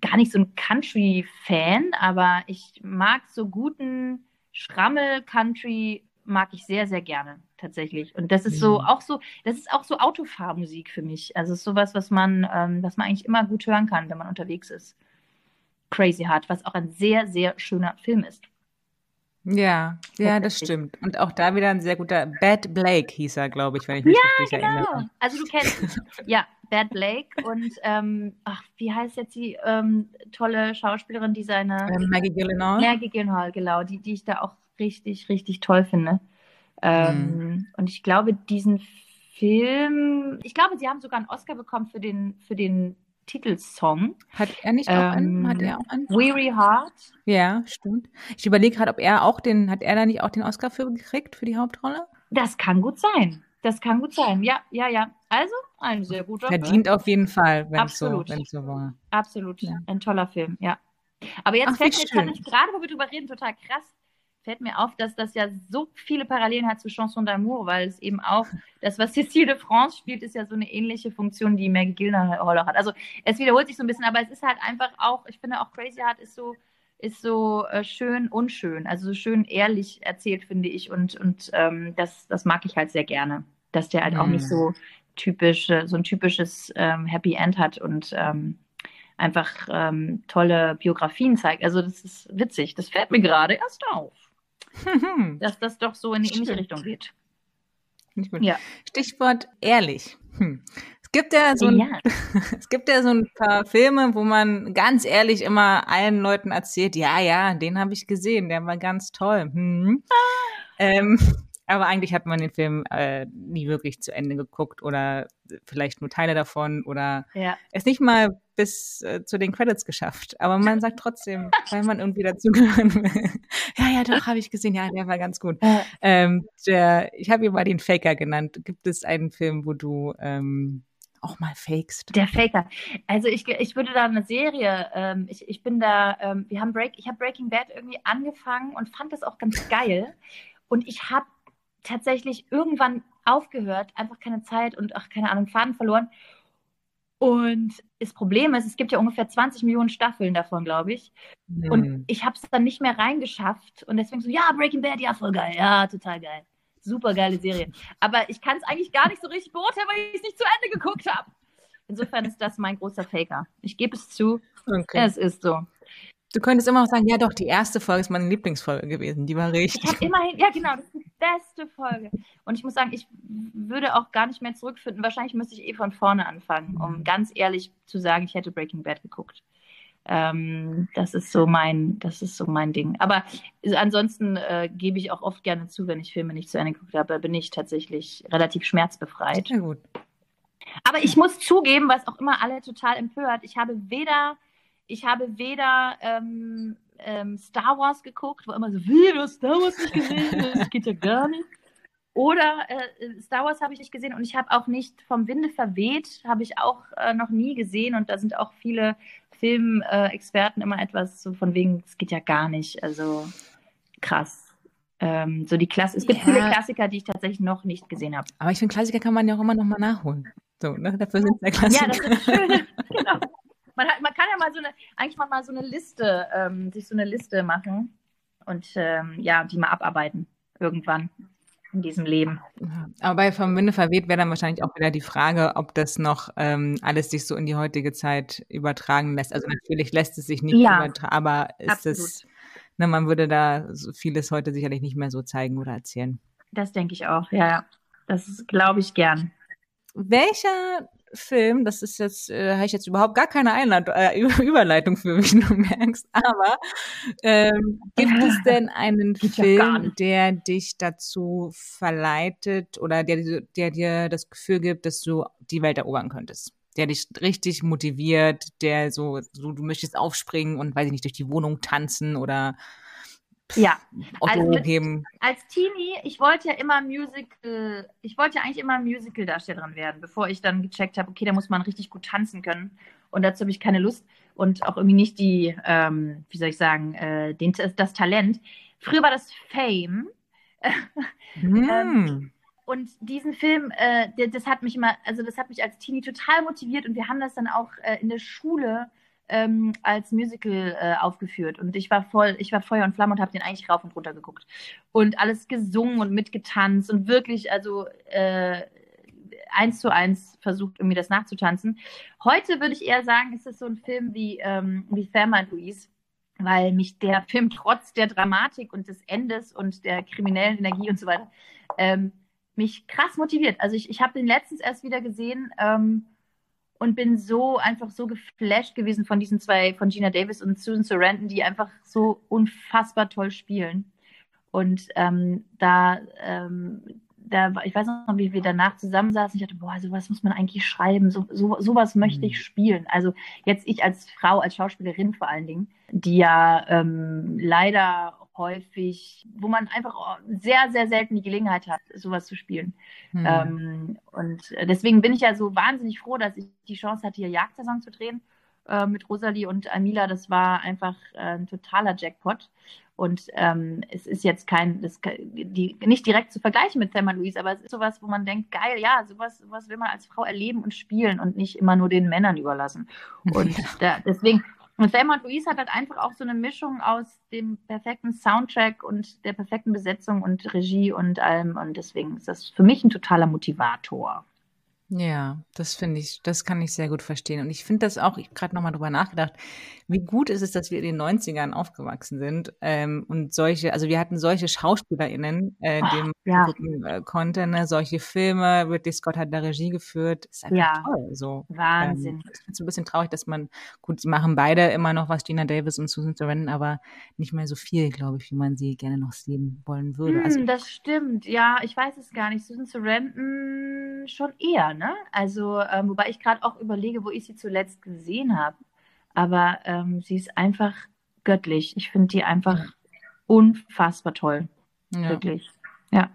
gar nicht so ein Country-Fan, aber ich mag so guten Schrammel-Country mag ich sehr, sehr gerne tatsächlich. Und das ist so mhm. auch so, das ist auch so Autofahrmusik für mich. Also es ist sowas, was man, ähm, was man eigentlich immer gut hören kann, wenn man unterwegs ist. Crazy Heart, was auch ein sehr, sehr schöner Film ist. Ja, ja, das stimmt. Und auch da wieder ein sehr guter Bad Blake hieß er, glaube ich, wenn ich mich ja, richtig genau. erinnere. Also du kennst ja Bad Blake und ähm, ach, wie heißt jetzt die ähm, tolle Schauspielerin, die seine ähm, Maggie Gyllenhaal. Maggie Gyllenhaal, genau, die, die ich da auch richtig, richtig toll finde. Ähm, mhm. Und ich glaube, diesen Film, ich glaube, sie haben sogar einen Oscar bekommen für den, für den Titelsong. Hat er nicht auch einen? Hat er auch einen? Weary Heart. Ja, stimmt. Ich überlege gerade, ob er auch den, hat er da nicht auch den Oscar für gekriegt, für die Hauptrolle? Das kann gut sein. Das kann gut sein. Ja, ja, ja. Also ein sehr guter Verdient Film. auf jeden Fall, wenn es so, so war. Absolut. Ja. Ein toller Film, ja. Aber jetzt Ach, fällt mir gerade, wo wir drüber reden, total krass fällt mir auf, dass das ja so viele Parallelen hat zu Chanson d'amour, weil es eben auch, das, was Cécile de France spielt, ist ja so eine ähnliche Funktion, die Maggie Gyllenhaal hat. Also es wiederholt sich so ein bisschen, aber es ist halt einfach auch, ich finde auch Crazy Heart ist so, ist so äh, schön unschön, also so schön ehrlich erzählt, finde ich. Und, und ähm, das, das mag ich halt sehr gerne, dass der halt mm. auch nicht so mhm. typisch, so ein typisches ähm, Happy End hat und ähm, einfach ähm, tolle Biografien zeigt. Also das ist witzig. Das fällt mir gerade erst auf. Dass das doch so in die ähnliche Richtung geht. Ja. Stichwort ehrlich. Hm. Es gibt ja so ein, ja. es gibt ja so ein paar Filme, wo man ganz ehrlich immer allen Leuten erzählt, ja, ja, den habe ich gesehen, der war ganz toll. Hm. Ähm, aber eigentlich hat man den Film äh, nie wirklich zu Ende geguckt oder vielleicht nur Teile davon oder ja. es nicht mal bis äh, zu den Credits geschafft. Aber man sagt trotzdem, weil man irgendwie dazugehören will. ja, ja, doch, habe ich gesehen. Ja, der war ganz gut. Ähm, der, ich habe ihn mal den Faker genannt. Gibt es einen Film, wo du ähm, auch mal fakest? Der Faker. Also ich, ich würde da eine Serie, ähm, ich, ich bin da, ähm, wir haben Break, ich habe Breaking Bad irgendwie angefangen und fand das auch ganz geil. Und ich habe tatsächlich irgendwann aufgehört, einfach keine Zeit und ach, keine Ahnung, Faden verloren. Und das Problem ist, es gibt ja ungefähr 20 Millionen Staffeln davon, glaube ich. Mhm. Und ich habe es dann nicht mehr reingeschafft. Und deswegen so, ja, Breaking Bad, ja, voll geil. Ja, total geil. Super geile Serie. Aber ich kann es eigentlich gar nicht so richtig beurteilen, weil ich es nicht zu Ende geguckt habe. Insofern ist das mein großer Faker. Ich gebe es zu. Okay. Es ist so. Du könntest immer noch sagen, ja doch, die erste Folge ist meine Lieblingsfolge gewesen. Die war richtig. Ich habe immerhin, ja genau, das beste Folge. Und ich muss sagen, ich würde auch gar nicht mehr zurückfinden. Wahrscheinlich müsste ich eh von vorne anfangen, um ganz ehrlich zu sagen, ich hätte Breaking Bad geguckt. Ähm, das ist so mein, das ist so mein Ding. Aber ansonsten äh, gebe ich auch oft gerne zu, wenn ich Filme nicht zu Ende geguckt habe, bin ich tatsächlich relativ schmerzbefreit. Sehr gut. Aber ich muss zugeben, was auch immer alle total empört, ich habe weder ich habe weder ähm, ähm, Star Wars geguckt, wo immer so, wie, du hast Star Wars nicht gesehen? Das geht ja gar nicht. Oder äh, Star Wars habe ich nicht gesehen und ich habe auch nicht vom Winde verweht, habe ich auch äh, noch nie gesehen und da sind auch viele Filmexperten immer etwas so von wegen, es geht ja gar nicht. Also krass. Ähm, so die Klasse. Es gibt ja. viele Klassiker, die ich tatsächlich noch nicht gesehen habe. Aber ich finde, Klassiker kann man ja auch immer noch mal nachholen. So, ne? Dafür sind es ja Klassiker. Ja, das ist schön. genau. Man, hat, man kann ja mal so eine, eigentlich mal so eine Liste, ähm, sich so eine Liste machen und ähm, ja, die mal abarbeiten irgendwann in diesem Leben. Aber bei Vom Winde verweht wäre dann wahrscheinlich auch wieder die Frage, ob das noch ähm, alles sich so in die heutige Zeit übertragen lässt. Also natürlich lässt es sich nicht ja, übertragen, aber ist absolut. es, ne, man würde da so vieles heute sicherlich nicht mehr so zeigen oder erzählen. Das denke ich auch, ja. Das glaube ich gern. Welcher Film, das ist jetzt, äh, habe ich jetzt überhaupt gar keine Einleit äh, Überleitung für mich, du merkst, aber ähm, gibt es denn einen Film, der dich dazu verleitet oder der, der dir das Gefühl gibt, dass du die Welt erobern könntest? Der dich richtig motiviert, der so, so du möchtest aufspringen und weiß ich nicht, durch die Wohnung tanzen oder ja, Otto also mit, als Teenie, ich wollte ja immer Musical, ich wollte ja eigentlich immer Musical-Darstellerin werden, bevor ich dann gecheckt habe, okay, da muss man richtig gut tanzen können. Und dazu habe ich keine Lust und auch irgendwie nicht die, ähm, wie soll ich sagen, äh, den, das Talent. Früher war das Fame. mm. ähm, und diesen Film, äh, das hat mich immer, also das hat mich als Teenie total motiviert und wir haben das dann auch äh, in der Schule ähm, als Musical äh, aufgeführt und ich war voll, ich war Feuer und Flamme und habe den eigentlich rauf und runter geguckt und alles gesungen und mitgetanzt und wirklich, also äh, eins zu eins versucht, irgendwie das nachzutanzen. Heute würde ich eher sagen, ist es so ein Film wie, ähm, wie Thelma und Louise, weil mich der Film trotz der Dramatik und des Endes und der kriminellen Energie und so weiter ähm, mich krass motiviert. Also ich, ich habe den letztens erst wieder gesehen ähm, und bin so einfach so geflasht gewesen von diesen zwei, von Gina Davis und Susan Sarandon, die einfach so unfassbar toll spielen. Und ähm, da, ähm, da, ich weiß noch, wie wir danach zusammensaßen. Ich dachte, boah, sowas muss man eigentlich schreiben. So, so, sowas möchte ich mhm. spielen. Also jetzt ich als Frau, als Schauspielerin vor allen Dingen, die ja ähm, leider häufig, wo man einfach sehr, sehr selten die Gelegenheit hat, sowas zu spielen. Hm. Ähm, und deswegen bin ich ja so wahnsinnig froh, dass ich die Chance hatte, hier Jagdsaison zu drehen äh, mit Rosalie und Amila. Das war einfach äh, ein totaler Jackpot. Und ähm, es ist jetzt kein, das, die, nicht direkt zu vergleichen mit Thelma Louise, aber es ist sowas, wo man denkt, geil, ja, sowas, sowas will man als Frau erleben und spielen und nicht immer nur den Männern überlassen. Und da, deswegen, und Thelma und Louise hat halt einfach auch so eine Mischung aus dem perfekten Soundtrack und der perfekten Besetzung und Regie und allem. Und deswegen ist das für mich ein totaler Motivator. Ja, das finde ich, das kann ich sehr gut verstehen. Und ich finde das auch, ich habe gerade nochmal drüber nachgedacht, wie gut ist es, dass wir in den 90ern aufgewachsen sind ähm, und solche, also wir hatten solche SchauspielerInnen, äh, oh, die man ja. gucken äh, konnte, ne? solche Filme, Ridley Scott hat da Regie geführt, ist einfach ja. toll. So. Wahnsinn. Ähm, ich finde es ein bisschen traurig, dass man, gut, sie machen beide immer noch was, Gina Davis und Susan Sarandon, aber nicht mehr so viel, glaube ich, wie man sie gerne noch sehen wollen würde. Also hm, also, das stimmt, ja, ich weiß es gar nicht. Susan Sarandon schon eher, ne? ne? Also, ähm, wobei ich gerade auch überlege, wo ich sie zuletzt gesehen habe. Aber ähm, sie ist einfach göttlich. Ich finde die einfach unfassbar toll. Ja. Wirklich. Ja.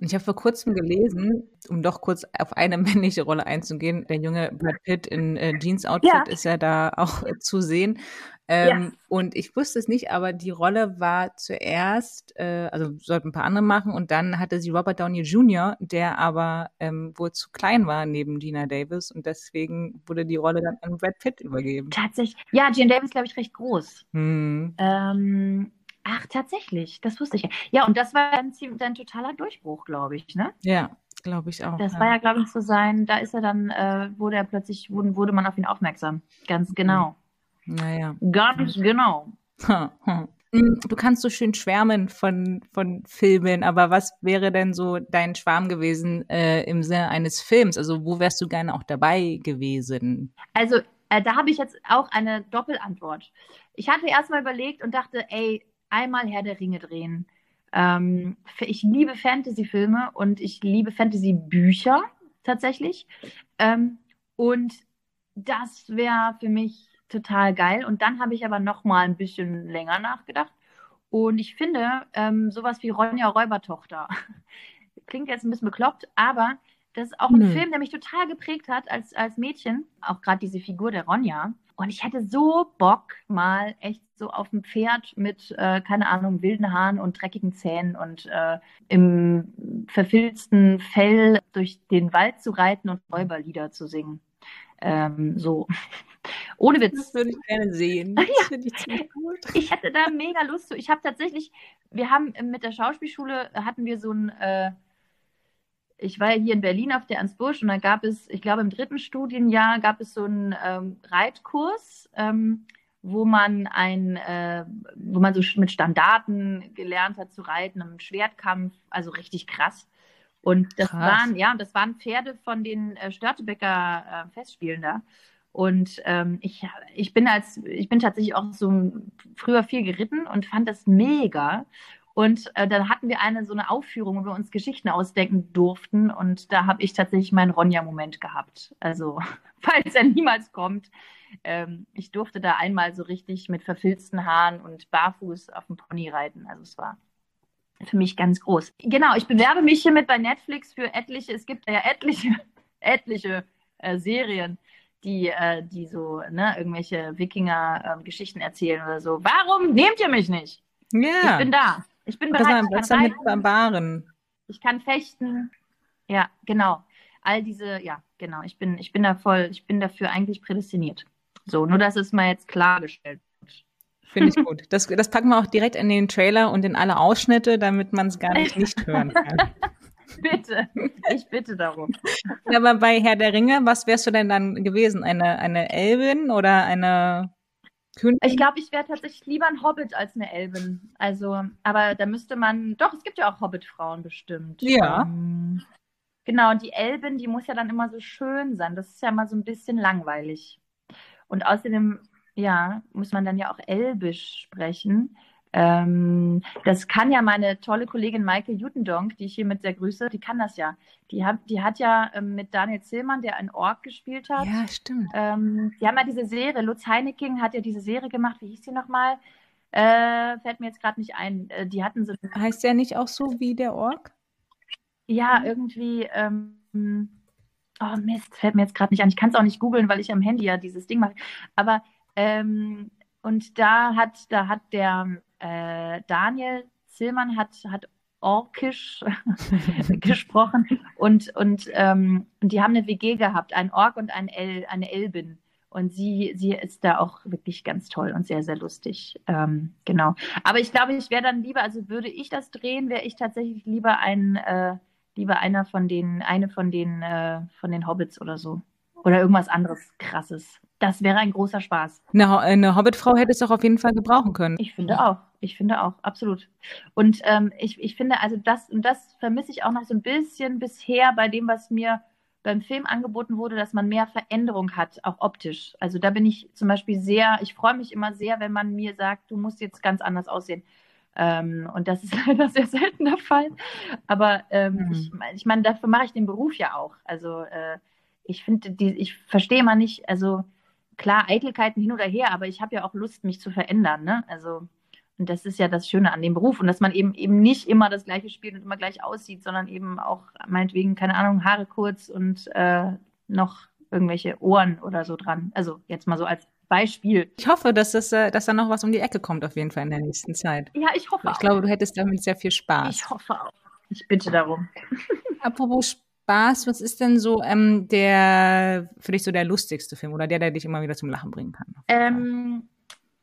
Ich habe vor kurzem gelesen, um doch kurz auf eine männliche Rolle einzugehen, der junge Brad Pitt in äh, Jeans-Outfit ja. ist ja da auch äh, zu sehen. Ähm, ja. Und ich wusste es nicht, aber die Rolle war zuerst, äh, also sollten ein paar andere machen, und dann hatte sie Robert Downey Jr., der aber ähm, wohl zu klein war neben Gina Davis und deswegen wurde die Rolle dann an Brad Pitt übergeben. Tatsächlich. Ja, Gina Davis, glaube ich, recht groß. Hm. Ähm, ach, tatsächlich, das wusste ich ja. Ja, und das war dann ein totaler Durchbruch, glaube ich, ne? Ja, glaube ich auch. Das ja. war ja, glaube ich, so sein, da ist er dann, äh, wurde er plötzlich, wurde, wurde man auf ihn aufmerksam. Ganz genau. Naja. Ganz genau. Hm, du kannst so schön schwärmen von, von Filmen, aber was wäre denn so dein Schwarm gewesen äh, im Sinne eines Films? Also wo wärst du gerne auch dabei gewesen? Also äh, da habe ich jetzt auch eine Doppelantwort. Ich hatte erstmal überlegt und dachte, ey, einmal Herr der Ringe drehen. Ähm, ich liebe Fantasy-Filme und ich liebe Fantasy-Bücher tatsächlich. Ähm, und das wäre für mich total geil. Und dann habe ich aber noch mal ein bisschen länger nachgedacht. Und ich finde, ähm, sowas wie Ronja Räubertochter klingt jetzt ein bisschen bekloppt, aber das ist auch ein mhm. Film, der mich total geprägt hat als, als Mädchen. Auch gerade diese Figur der Ronja. Und ich hatte so Bock, mal echt so auf dem Pferd mit, äh, keine Ahnung, wilden Haaren und dreckigen Zähnen und äh, im verfilzten Fell durch den Wald zu reiten und Räuberlieder zu singen. Ähm, so. Ohne Witz. Das würde ich gerne sehen. Das ja. ich. Ich hatte da mega Lust zu. Ich habe tatsächlich, wir haben mit der Schauspielschule, hatten wir so ein, äh, ich war ja hier in Berlin auf der Busch und da gab es, ich glaube im dritten Studienjahr gab es so einen ähm, Reitkurs, ähm, wo man ein, äh, wo man so mit Standarten gelernt hat zu reiten, im Schwertkampf, also richtig krass. Und das krass. waren, ja, das waren Pferde von den äh, Störtebecker äh, Festspielen da. Und ähm, ich, ich bin als, ich bin tatsächlich auch so früher viel geritten und fand das mega. Und äh, dann hatten wir eine so eine Aufführung, wo wir uns Geschichten ausdenken durften. Und da habe ich tatsächlich meinen Ronja-Moment gehabt. Also, falls er niemals kommt. Ähm, ich durfte da einmal so richtig mit verfilzten Haaren und barfuß auf dem Pony reiten. Also es war für mich ganz groß. Genau, ich bewerbe mich hiermit bei Netflix für etliche, es gibt ja etliche, etliche äh, Serien, die, äh, die so ne, irgendwelche Wikinger-Geschichten äh, erzählen oder so. Warum nehmt ihr mich nicht? Ja. Ich bin da. Ich bin bereit. Was mit Barbaren? Ich kann fechten. Ja, genau. All diese, ja, genau. Ich bin, ich bin da voll, ich bin dafür eigentlich prädestiniert. So, nur dass es mal jetzt klargestellt wird. Finde ich gut. Das, das packen wir auch direkt in den Trailer und in alle Ausschnitte, damit man es gar nicht nicht hören kann. bitte, ich bitte darum. Aber bei Herr der Ringe, was wärst du denn dann gewesen? Eine, eine Elbin oder eine Königin? Ich glaube, ich wäre tatsächlich lieber ein Hobbit als eine Elbin. Also, aber da müsste man, doch, es gibt ja auch Hobbit-Frauen bestimmt. Ja. Ähm, genau, und die Elbin, die muss ja dann immer so schön sein. Das ist ja immer so ein bisschen langweilig. Und außerdem, ja, muss man dann ja auch Elbisch sprechen. Ähm, das kann ja meine tolle Kollegin Maike Jutendonk, die ich hiermit sehr grüße, die kann das ja. Die hat, die hat ja ähm, mit Daniel Zillmann, der ein Ork gespielt hat. Ja, stimmt. Ähm, die haben ja diese Serie, Lutz Heineking hat ja diese Serie gemacht, wie hieß die nochmal? Äh, fällt mir jetzt gerade nicht ein. Äh, die hatten so. Heißt der nicht auch so wie der Ork? Ja, irgendwie. Ähm, oh Mist, fällt mir jetzt gerade nicht an. Ich kann es auch nicht googeln, weil ich am Handy ja dieses Ding mache. Aber ähm, und da hat, da hat der äh, Daniel Zillmann hat, hat Orkisch gesprochen und, und, ähm, und die haben eine WG gehabt, ein Ork und ein El, eine Elbin. Und sie, sie ist da auch wirklich ganz toll und sehr, sehr lustig. Ähm, genau. Aber ich glaube, ich wäre dann lieber, also würde ich das drehen, wäre ich tatsächlich lieber ein, äh, lieber einer von den, eine von den, äh, von den Hobbits oder so. Oder irgendwas anderes krasses. Das wäre ein großer Spaß. Eine, eine Hobbitfrau hätte es doch auf jeden Fall gebrauchen können. Ich finde auch. Ich finde auch, absolut. Und ähm, ich, ich finde, also das, und das vermisse ich auch noch so ein bisschen bisher bei dem, was mir beim Film angeboten wurde, dass man mehr Veränderung hat, auch optisch. Also da bin ich zum Beispiel sehr, ich freue mich immer sehr, wenn man mir sagt, du musst jetzt ganz anders aussehen. Ähm, und das ist leider sehr selten der Fall. Aber ähm, mhm. ich, ich meine, dafür mache ich den Beruf ja auch. Also äh, ich finde, ich verstehe mal nicht, also klar, Eitelkeiten hin oder her, aber ich habe ja auch Lust, mich zu verändern. Ne? Also, und das ist ja das Schöne an dem Beruf. Und dass man eben eben nicht immer das gleiche spielt und immer gleich aussieht, sondern eben auch meinetwegen, keine Ahnung, Haare kurz und äh, noch irgendwelche Ohren oder so dran. Also jetzt mal so als Beispiel. Ich hoffe, dass, das, äh, dass da noch was um die Ecke kommt auf jeden Fall in der nächsten Zeit. Ja, ich hoffe Ich auch. glaube, du hättest damit sehr viel Spaß. Ich hoffe auch. Ich bitte darum. Apropos Spaß, was ist denn so ähm, der für dich so der lustigste Film oder der, der dich immer wieder zum Lachen bringen kann? Ähm,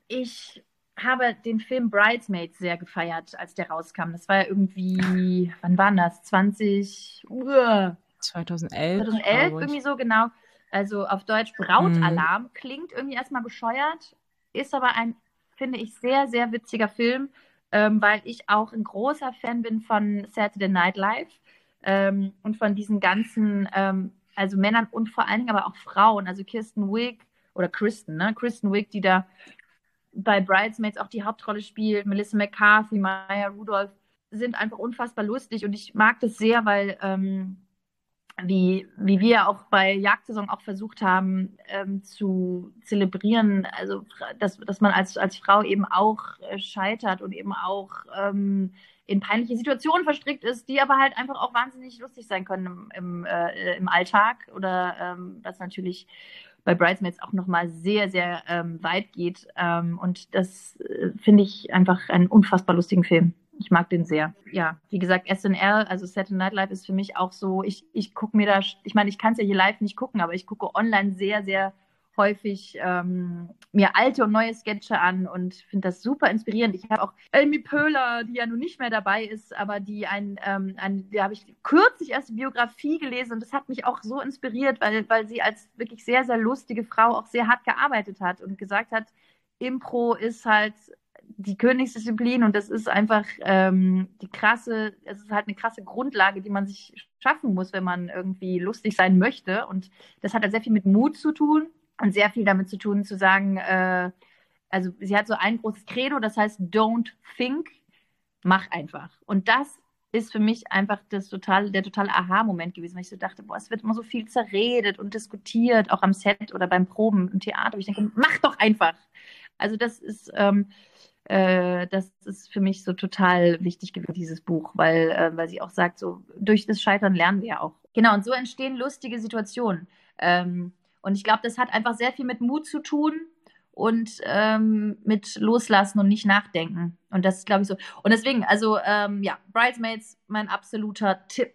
ich habe den Film Bridesmaids sehr gefeiert, als der rauskam. Das war ja irgendwie, wann war das? 20 Uhr. 2011. 2011, irgendwie so, genau. Also auf Deutsch Brautalarm. Mhm. Klingt irgendwie erstmal bescheuert, ist aber ein, finde ich, sehr, sehr witziger Film, ähm, weil ich auch ein großer Fan bin von Saturday Night Live ähm, und von diesen ganzen, ähm, also Männern und vor allen Dingen aber auch Frauen, also Kirsten Wick oder Kristen, ne? Kristen Wick, die da bei Bridesmaids auch die Hauptrolle spielt, Melissa McCarthy, Maya Rudolph, sind einfach unfassbar lustig und ich mag das sehr, weil ähm, wie, wie wir auch bei Jagdsaison auch versucht haben ähm, zu zelebrieren, also dass, dass man als, als Frau eben auch äh, scheitert und eben auch ähm, in peinliche Situationen verstrickt ist, die aber halt einfach auch wahnsinnig lustig sein können im, im, äh, im Alltag oder ähm, was natürlich bei Bridesmaids auch nochmal sehr, sehr ähm, weit geht. Ähm, und das äh, finde ich einfach einen unfassbar lustigen Film. Ich mag den sehr. Ja, wie gesagt, SNL, also Saturday Night Live ist für mich auch so, ich, ich gucke mir da, ich meine, ich kann es ja hier live nicht gucken, aber ich gucke online sehr, sehr häufig ähm, mir alte und neue Sketche an und finde das super inspirierend. Ich habe auch Amy Pöhler, die ja nun nicht mehr dabei ist, aber die ein, ähm, ein da habe ich kürzlich erst die Biografie gelesen und das hat mich auch so inspiriert, weil, weil sie als wirklich sehr, sehr lustige Frau auch sehr hart gearbeitet hat und gesagt hat, Impro ist halt die Königsdisziplin und das ist einfach ähm, die krasse, es ist halt eine krasse Grundlage, die man sich schaffen muss, wenn man irgendwie lustig sein möchte. Und das hat halt sehr viel mit Mut zu tun und sehr viel damit zu tun, zu sagen, äh, also sie hat so ein großes Credo, das heißt don't think, mach einfach. Und das ist für mich einfach das total, der totale Aha-Moment gewesen, weil ich so dachte, boah, es wird immer so viel zerredet und diskutiert, auch am Set oder beim Proben im Theater. Ich denke, mach doch einfach. Also das ist, ähm, äh, das ist für mich so total wichtig gewesen, dieses Buch, weil, äh, weil sie auch sagt, so durch das Scheitern lernen wir ja auch. Genau, und so entstehen lustige Situationen. Ähm, und ich glaube, das hat einfach sehr viel mit Mut zu tun und ähm, mit Loslassen und nicht nachdenken. Und das ist, glaube ich, so. Und deswegen, also ähm, ja, Bridesmaids, mein absoluter Tipp,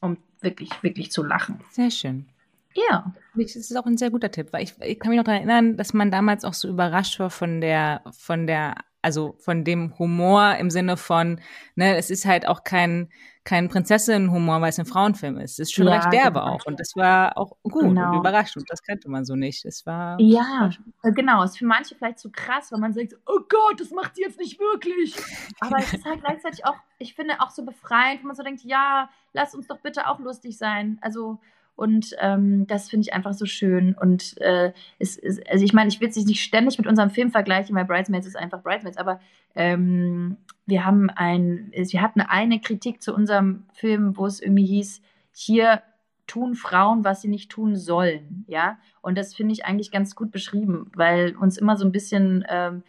um wirklich, wirklich zu lachen. Sehr schön. Ja. Das ist auch ein sehr guter Tipp, weil ich, ich kann mich noch daran erinnern, dass man damals auch so überrascht war von der, von der also von dem Humor im Sinne von, ne, es ist halt auch kein, kein Prinzessinnen-Humor, weil es ein Frauenfilm ist. Es ist schon ja, recht derbe genau. auch. Und das war auch gut genau. und überraschend. Das kannte man so nicht. Es war. Ja, war genau. Ist für manche vielleicht zu krass, weil man sagt, oh Gott, das macht sie jetzt nicht wirklich. Aber es ist halt gleichzeitig auch, ich finde, auch so befreiend, wenn man so denkt, ja, lass uns doch bitte auch lustig sein. Also, und ähm, das finde ich einfach so schön. Und äh, es, es, also ich meine, ich will es nicht ständig mit unserem Film vergleichen, weil Bridesmaids ist einfach Bridesmaids, aber ähm, wir haben ein, wir hatten eine Kritik zu unserem Film, wo es irgendwie hieß, hier tun Frauen, was sie nicht tun sollen, ja. Und das finde ich eigentlich ganz gut beschrieben, weil uns immer so ein bisschen ähm,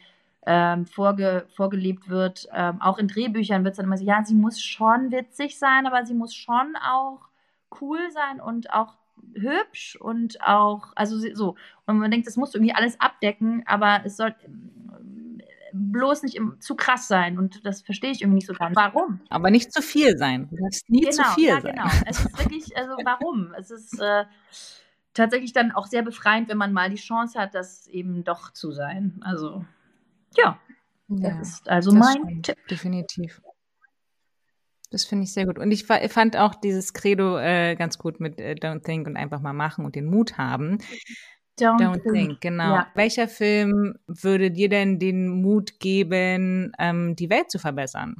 ähm, vorge, vorgelebt wird. Ähm, auch in Drehbüchern wird es dann immer so, ja, sie muss schon witzig sein, aber sie muss schon auch cool sein und auch hübsch und auch, also so. Und man denkt, das muss irgendwie alles abdecken, aber es soll bloß nicht im, zu krass sein. Und das verstehe ich irgendwie nicht so ganz. Warum? Aber nicht zu viel sein. Du darfst nie genau, zu viel ja, sein. Genau, es ist wirklich, also warum? Es ist äh, tatsächlich dann auch sehr befreiend, wenn man mal die Chance hat, das eben doch zu sein. Also, ja. ja das ist also das mein stimmt, Tipp. Definitiv. Das finde ich sehr gut. Und ich fand auch dieses Credo äh, ganz gut mit äh, Don't Think und einfach mal machen und den Mut haben. Don't, Don't think. think. genau. Ja. Welcher Film würde dir denn den Mut geben, ähm, die Welt zu verbessern?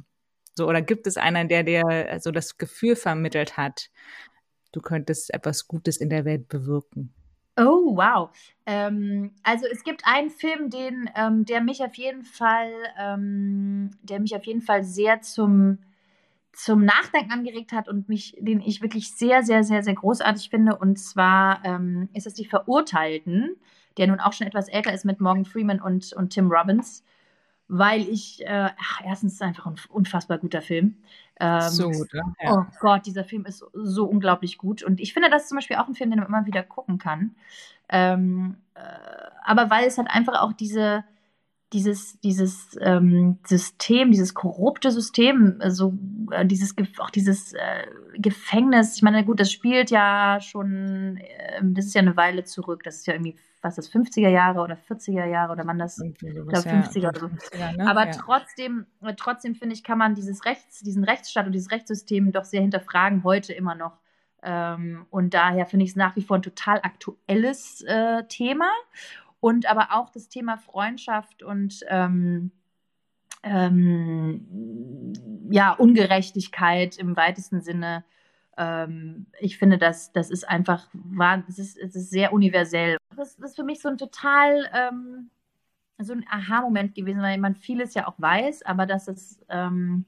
So, oder gibt es einen, der dir so das Gefühl vermittelt hat, du könntest etwas Gutes in der Welt bewirken? Oh, wow. Ähm, also es gibt einen Film, den, ähm, der mich auf jeden Fall, ähm, der mich auf jeden Fall sehr zum zum Nachdenken angeregt hat und mich, den ich wirklich sehr, sehr, sehr, sehr großartig finde. Und zwar ähm, ist es die Verurteilten, der nun auch schon etwas älter ist mit Morgan Freeman und, und Tim Robbins, weil ich, äh, ach, erstens ist es einfach ein unfassbar guter Film. Ähm, so gut, ja. Oh Gott, dieser Film ist so unglaublich gut. Und ich finde, das ist zum Beispiel auch ein Film, den man immer wieder gucken kann. Ähm, äh, aber weil es halt einfach auch diese, dieses, dieses ähm, System, dieses korrupte System, also äh, dieses, auch dieses äh, Gefängnis, ich meine, gut, das spielt ja schon, äh, das ist ja eine Weile zurück, das ist ja irgendwie, was ist das, 50er Jahre oder 40er Jahre oder man das, ich glaube 50er ja, oder so. 50er, ne? Aber ja. trotzdem, trotzdem finde ich, kann man dieses Rechts, diesen Rechtsstaat und dieses Rechtssystem doch sehr hinterfragen, heute immer noch. Ähm, und daher finde ich es nach wie vor ein total aktuelles äh, Thema und aber auch das Thema Freundschaft und ähm, ähm, ja, Ungerechtigkeit im weitesten Sinne. Ähm, ich finde, das, das ist einfach, es ist, es ist sehr universell. Das, ist für mich so ein total, ähm, so ein Aha-Moment gewesen, weil man vieles ja auch weiß, aber dass es ähm,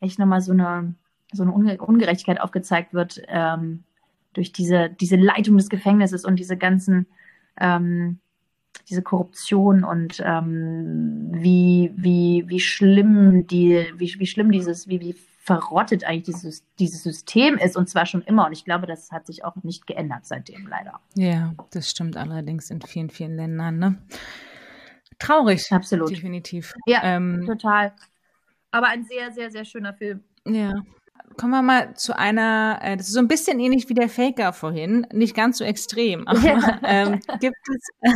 echt nochmal so eine, so eine Ungerechtigkeit aufgezeigt wird, ähm, durch diese, diese Leitung des Gefängnisses und diese ganzen, ähm, diese Korruption und ähm, wie, wie, wie schlimm die, wie, wie schlimm dieses, wie, wie verrottet eigentlich dieses, dieses System ist und zwar schon immer. Und ich glaube, das hat sich auch nicht geändert seitdem, leider. Ja, das stimmt allerdings in vielen, vielen Ländern. Ne? Traurig. Absolut. Definitiv. Ja, ähm, total. Aber ein sehr, sehr, sehr schöner Film. Ja. Kommen wir mal zu einer, äh, das ist so ein bisschen ähnlich wie der Faker vorhin, nicht ganz so extrem, aber ja. ähm, gibt, es, äh,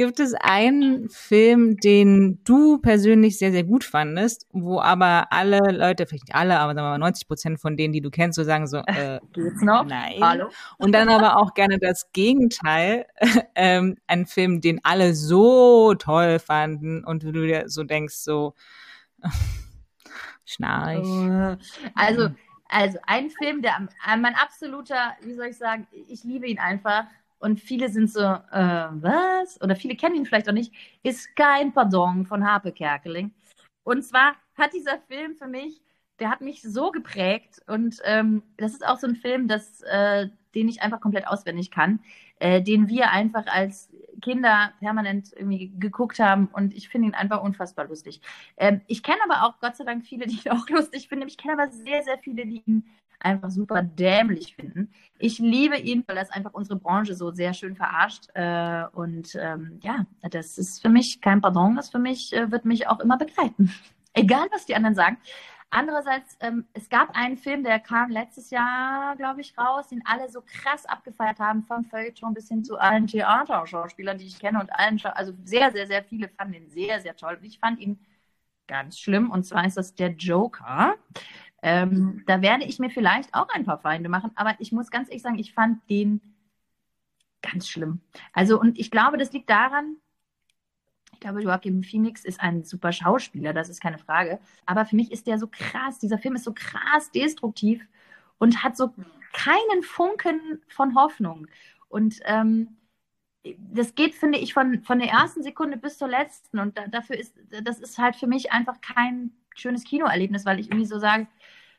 gibt es einen Film, den du persönlich sehr, sehr gut fandest, wo aber alle Leute, vielleicht nicht alle, aber sagen wir mal 90 Prozent von denen, die du kennst, so sagen so, äh, Geht's noch? Nein. Hallo? Und dann aber auch gerne das Gegenteil, ähm, ein Film, den alle so toll fanden und du dir so denkst, so, Schnarch. Oh. Also, also ein Film, der mein absoluter, wie soll ich sagen, ich liebe ihn einfach. Und viele sind so, äh, was? Oder viele kennen ihn vielleicht auch nicht, ist kein Pardon von Harpe Kerkeling. Und zwar hat dieser Film für mich, der hat mich so geprägt. Und ähm, das ist auch so ein Film, das, äh, den ich einfach komplett auswendig kann, äh, den wir einfach als Kinder permanent irgendwie geguckt haben und ich finde ihn einfach unfassbar lustig. Ähm, ich kenne aber auch Gott sei Dank viele, die ihn auch lustig finden. Ich kenne aber sehr, sehr viele, die ihn einfach super dämlich finden. Ich liebe ihn, weil das einfach unsere Branche so sehr schön verarscht. Äh, und ähm, ja, das ist für mich kein Pardon, das für mich äh, wird mich auch immer begleiten. Egal, was die anderen sagen. Andererseits, ähm, es gab einen Film, der kam letztes Jahr, glaube ich, raus, den alle so krass abgefeiert haben, vom Feuilleton bis hin zu allen Theaterschauspielern, die ich kenne und allen, also sehr, sehr, sehr viele fanden ihn sehr, sehr toll. Und ich fand ihn ganz schlimm, und zwar ist das der Joker. Ähm, da werde ich mir vielleicht auch ein paar Feinde machen, aber ich muss ganz ehrlich sagen, ich fand den ganz schlimm. Also, und ich glaube, das liegt daran, ich glaube, Joachim Phoenix ist ein super Schauspieler, das ist keine Frage. Aber für mich ist der so krass, dieser Film ist so krass destruktiv und hat so keinen Funken von Hoffnung. Und ähm, das geht, finde ich, von, von der ersten Sekunde bis zur letzten. Und da, dafür ist, das ist halt für mich einfach kein schönes Kinoerlebnis, weil ich irgendwie so sage,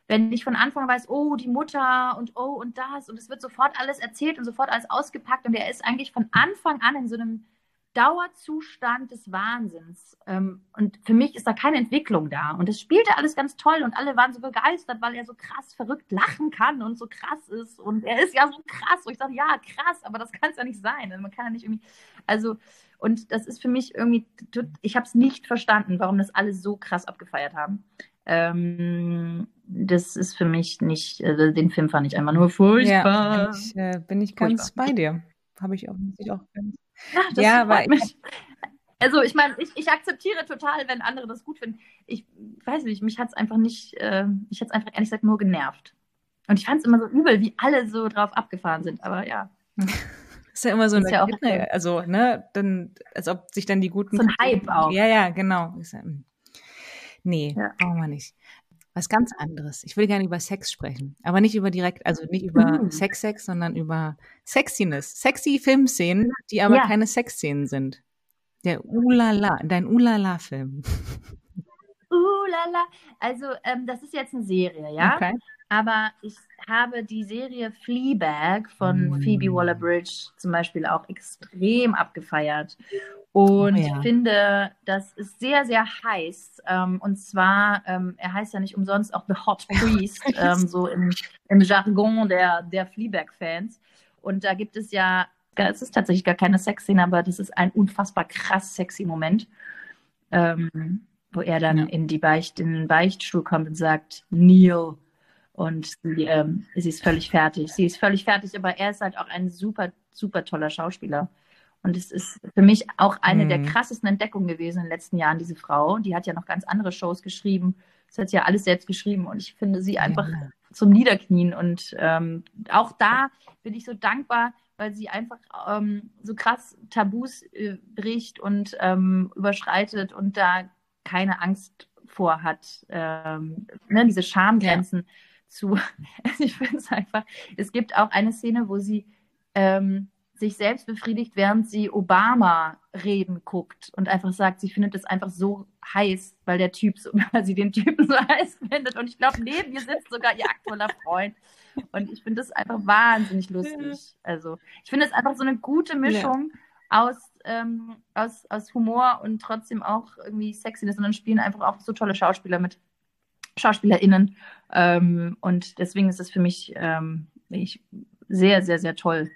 wenn ich von Anfang weiß, oh, die Mutter und oh und das und es wird sofort alles erzählt und sofort alles ausgepackt und er ist eigentlich von Anfang an in so einem Dauerzustand des Wahnsinns. Ähm, und für mich ist da keine Entwicklung da. Und es spielte alles ganz toll und alle waren so begeistert, weil er so krass verrückt lachen kann und so krass ist. Und er ist ja so krass. Und ich sage, ja, krass, aber das kann es ja nicht sein. Also man kann ja nicht irgendwie. Also, und das ist für mich irgendwie, ich habe es nicht verstanden, warum das alle so krass abgefeiert haben. Ähm, das ist für mich nicht, also den Film fand ich einfach nur furchtbar. Ja, ich, äh, bin ich ganz furchtbar. bei dir. Habe ich auch, muss ich auch ganz ja, das ja, freut mich. Also ich meine, ich, ich akzeptiere total, wenn andere das gut finden. Ich weiß nicht, mich hat es einfach nicht, äh, mich hat es einfach ehrlich gesagt nur genervt. Und ich fand es immer so übel, wie alle so drauf abgefahren sind. Aber ja. ist ja immer so eine, ja also ne, dann, als ob sich dann die guten. So ein Hype auch. Ja, ja, genau. Hm. Nee, ja. brauchen wir nicht was ganz anderes. Ich will gerne über Sex sprechen, aber nicht über direkt, also nicht über mhm. Sex, Sex, sondern über Sexiness, sexy Filmszenen, die aber ja. keine Sexszenen sind. Der Ulala, dein Ulala-Film. Ulala, also ähm, das ist jetzt eine Serie, ja. Okay. Aber ich habe die Serie Fleabag von mm. Phoebe Waller-Bridge zum Beispiel auch extrem abgefeiert. Und oh, ja. ich finde, das ist sehr, sehr heiß. Ähm, und zwar, ähm, er heißt ja nicht umsonst auch The Hot Priest, ähm, so im, im Jargon der, der Fleabag-Fans. Und da gibt es ja, es ist tatsächlich gar keine Sexszene, aber das ist ein unfassbar krass sexy Moment, ähm, wo er dann ja. in, die Beicht, in den Beichtstuhl kommt und sagt, Neil. Und sie, ähm, sie ist völlig fertig. Sie ist völlig fertig, aber er ist halt auch ein super, super toller Schauspieler. Und es ist für mich auch eine mhm. der krassesten Entdeckungen gewesen in den letzten Jahren, diese Frau. Die hat ja noch ganz andere Shows geschrieben. Das hat ja alles selbst geschrieben. Und ich finde sie einfach ja. zum Niederknien. Und ähm, auch da bin ich so dankbar, weil sie einfach ähm, so krass Tabus äh, bricht und ähm, überschreitet und da keine Angst vor hat, ähm, ne, diese Schamgrenzen ja. Zu. Also ich finde es einfach. Es gibt auch eine Szene, wo sie ähm, sich selbst befriedigt, während sie Obama reden guckt und einfach sagt, sie findet es einfach so heiß, weil der Typ so, weil sie den Typen so heiß findet. Und ich glaube, neben ihr sitzt sogar ihr aktueller Freund. Und ich finde das einfach wahnsinnig lustig. Also, ich finde es einfach so eine gute Mischung ja. aus, ähm, aus, aus Humor und trotzdem auch irgendwie Sexiness. Und dann spielen einfach auch so tolle Schauspieler mit. SchauspielerInnen. Ähm, und deswegen ist es für mich ähm, ich, sehr, sehr, sehr toll,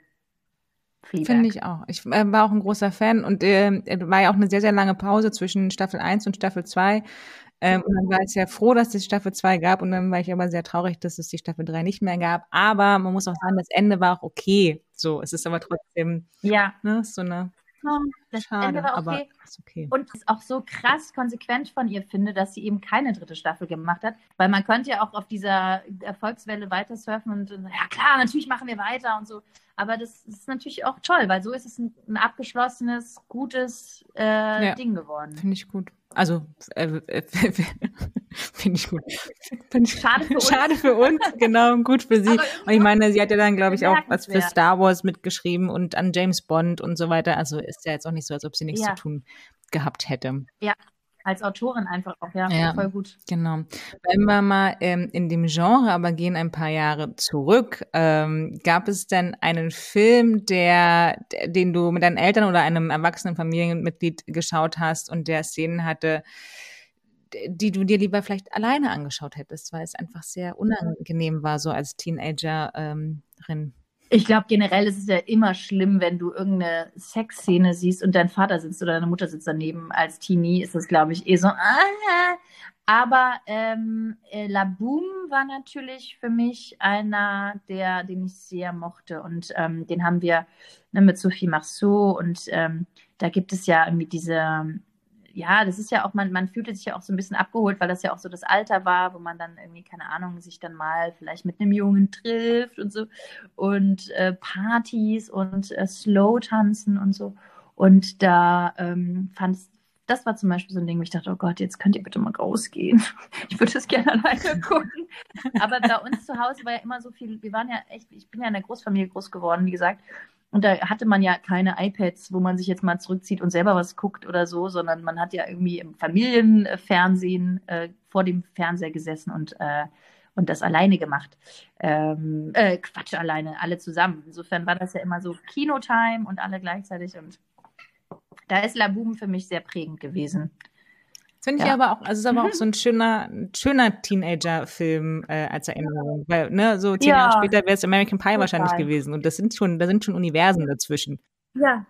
Finde ich auch. Ich äh, war auch ein großer Fan und äh, war ja auch eine sehr, sehr lange Pause zwischen Staffel 1 und Staffel 2. Ähm, und dann war ich sehr froh, dass es Staffel 2 gab und dann war ich aber sehr traurig, dass es die Staffel 3 nicht mehr gab. Aber man muss auch sagen, das Ende war auch okay. So, es ist aber trotzdem ja. ne, so eine das Schade, Ende war okay. okay. Und es auch so krass konsequent von ihr finde, dass sie eben keine dritte Staffel gemacht hat. Weil man könnte ja auch auf dieser Erfolgswelle weiter surfen und ja klar, natürlich machen wir weiter und so. Aber das ist natürlich auch toll, weil so ist es ein, ein abgeschlossenes, gutes äh, ja, Ding geworden. Finde ich gut. Also, äh, äh, finde ich gut. Find ich, schade für uns. Schade für uns, genau, gut für sie. Und ich meine, sie hat ja dann, glaube ich, auch was für Star Wars mitgeschrieben und an James Bond und so weiter. Also ist ja jetzt auch nicht so, als ob sie nichts ja. zu tun gehabt hätte. Ja, als Autorin einfach auch, ja, ja voll gut. Genau. Wenn wir mal ähm, in dem Genre aber gehen ein paar Jahre zurück, ähm, gab es denn einen Film, der, den du mit deinen Eltern oder einem erwachsenen Familienmitglied geschaut hast und der Szenen hatte, die du dir lieber vielleicht alleine angeschaut hättest, weil es einfach sehr unangenehm war, so als Teenagerin? Ich glaube, generell ist es ja immer schlimm, wenn du irgendeine Sexszene siehst und dein Vater sitzt oder deine Mutter sitzt daneben. Als Teenie ist das, glaube ich, eh so. Ah, aber ähm, äh, La Boom war natürlich für mich einer, der, den ich sehr mochte. Und ähm, den haben wir ne, mit Sophie Marceau. Und ähm, da gibt es ja irgendwie diese ja, das ist ja auch, man, man fühlte sich ja auch so ein bisschen abgeholt, weil das ja auch so das Alter war, wo man dann irgendwie, keine Ahnung, sich dann mal vielleicht mit einem Jungen trifft und so und äh, Partys und äh, Slow-Tanzen und so. Und da ähm, fand ich, das war zum Beispiel so ein Ding, wo ich dachte, oh Gott, jetzt könnt ihr bitte mal rausgehen. Ich würde das gerne alleine gucken. Aber bei uns zu Hause war ja immer so viel, wir waren ja echt, ich bin ja in der Großfamilie groß geworden, wie gesagt. Und da hatte man ja keine iPads, wo man sich jetzt mal zurückzieht und selber was guckt oder so, sondern man hat ja irgendwie im Familienfernsehen äh, vor dem Fernseher gesessen und, äh, und das alleine gemacht. Ähm, äh, Quatsch, alleine, alle zusammen. Insofern war das ja immer so Kinotime und alle gleichzeitig. Und da ist La Boom für mich sehr prägend gewesen. Finde ich ja. aber auch, also es ist aber auch mhm. so ein schöner, schöner Teenager-Film äh, als Erinnerung. Weil, ne, so zehn ja. Jahre später wäre es American Pie Total. wahrscheinlich gewesen. Und das sind schon, da sind schon Universen dazwischen. Ja,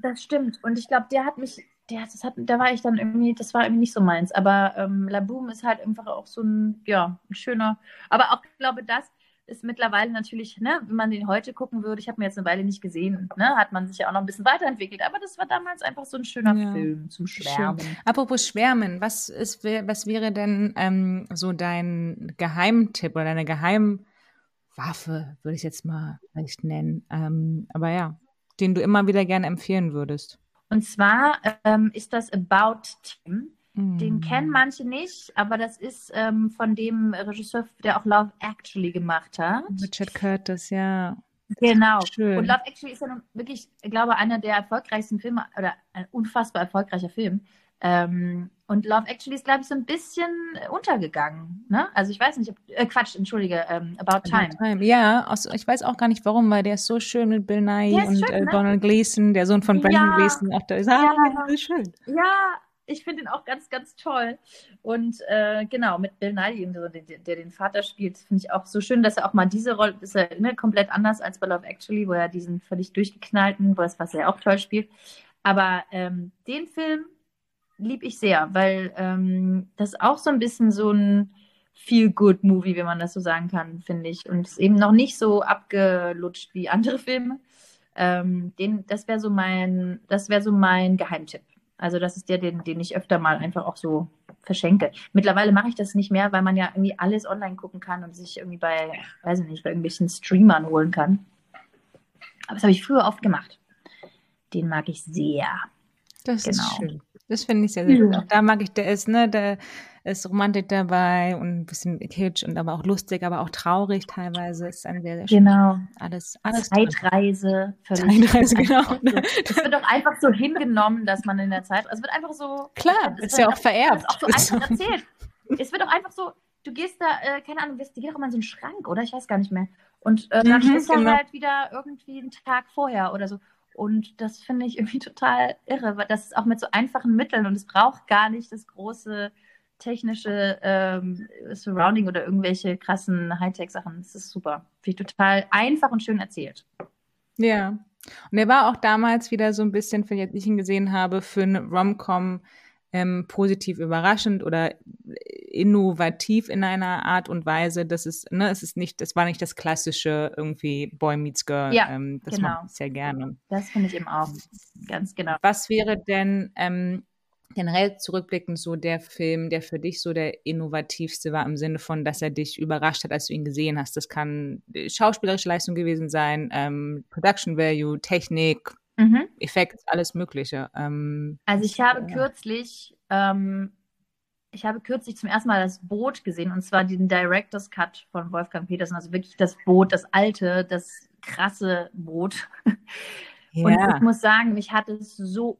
das stimmt. Und ich glaube, der hat mich, der, das hat, da war ich dann irgendwie, das war irgendwie nicht so meins. Aber ähm, La Boom ist halt einfach auch so ein, ja, ein schöner, aber auch, ich glaube, das ist mittlerweile natürlich, ne, wenn man den heute gucken würde, ich habe mir jetzt eine Weile nicht gesehen, ne, hat man sich ja auch noch ein bisschen weiterentwickelt. Aber das war damals einfach so ein schöner ja. Film zum Schwärmen. Schön. Apropos Schwärmen, was ist, was wäre denn ähm, so dein Geheimtipp oder deine Geheimwaffe, würde ich jetzt mal vielleicht nennen. Ähm, aber ja, den du immer wieder gerne empfehlen würdest. Und zwar ähm, ist das About Tim. Den mm. kennen manche nicht, aber das ist ähm, von dem Regisseur, der auch Love Actually gemacht hat. Richard Curtis, ja. Genau. Schön. Und Love Actually ist ja nun wirklich, ich glaube, einer der erfolgreichsten Filme oder ein unfassbar erfolgreicher Film. Ähm, und Love Actually ist, glaube ich, so ein bisschen untergegangen. Ne? Also ich weiß nicht, ob, äh, Quatsch, entschuldige, ähm, About, Time. About Time. Ja, aus, ich weiß auch gar nicht warum, weil der ist so schön mit Bill Nye und schön, äh, ne? Donald Gleason, der Sohn von Brandon ja. Gleason. Auch da ist, ah, ja. das ist schön. Ja, ich finde ihn auch ganz, ganz toll. Und äh, genau, mit Bill Nighy, der, der, den Vater spielt, finde ich auch so schön, dass er auch mal diese Rolle, ist er ne, komplett anders als bei Love Actually, wo er diesen völlig durchgeknallten, was er auch toll spielt. Aber ähm, den Film liebe ich sehr, weil ähm, das auch so ein bisschen so ein Feel-Good-Movie, wenn man das so sagen kann, finde ich. Und ist eben noch nicht so abgelutscht wie andere Filme. Ähm, den, das wäre so mein, das wäre so mein Geheimtipp. Also das ist der, den, den ich öfter mal einfach auch so verschenke. Mittlerweile mache ich das nicht mehr, weil man ja irgendwie alles online gucken kann und sich irgendwie bei, weiß ich nicht, bei irgendwelchen Streamern holen kann. Aber das habe ich früher oft gemacht. Den mag ich sehr. Das genau. ist schön. Das finde ich sehr, sehr gut. Auch da mag ich, der ist, ne, der ist Romantik dabei und ein bisschen Kitsch und aber auch lustig, aber auch traurig teilweise. Ist ein sehr, sehr Genau. Alles, alles Zeitreise. Zeitreise, genau. So, das wird doch einfach so hingenommen, dass man in der Zeit, es wird einfach so. Klar, ist ja auch vererbt. Ist auch so einfach erzählt. es wird auch einfach so, du gehst da, äh, keine Ahnung, geht auch mal in so einen Schrank, oder? Ich weiß gar nicht mehr. Und äh, dann mhm, ist genau. halt wieder irgendwie einen Tag vorher oder so. Und das finde ich irgendwie total irre, weil das ist auch mit so einfachen Mitteln und es braucht gar nicht das große technische ähm, Surrounding oder irgendwelche krassen Hightech-Sachen. Das ist super. Finde ich total einfach und schön erzählt. Ja. Und er war auch damals wieder so ein bisschen, wenn ich ihn gesehen habe, für eine Rom-Com ähm, positiv überraschend oder innovativ in einer Art und Weise, dass es, ne, es ist nicht, es war nicht das klassische irgendwie Boy meets Girl. Ja, ähm, das genau. mache ich sehr gerne. Das finde ich eben auch ganz genau. Was wäre denn ähm, generell zurückblickend so der Film, der für dich so der innovativste war, im Sinne von, dass er dich überrascht hat, als du ihn gesehen hast? Das kann schauspielerische Leistung gewesen sein, ähm, Production Value, Technik, mhm. Effekt, alles Mögliche. Ähm, also ich habe ja. kürzlich, ähm, ich habe kürzlich zum ersten Mal das Boot gesehen und zwar den Director's Cut von Wolfgang Petersen, also wirklich das Boot, das alte, das krasse Boot. Ja. Und ich muss sagen, mich hat es so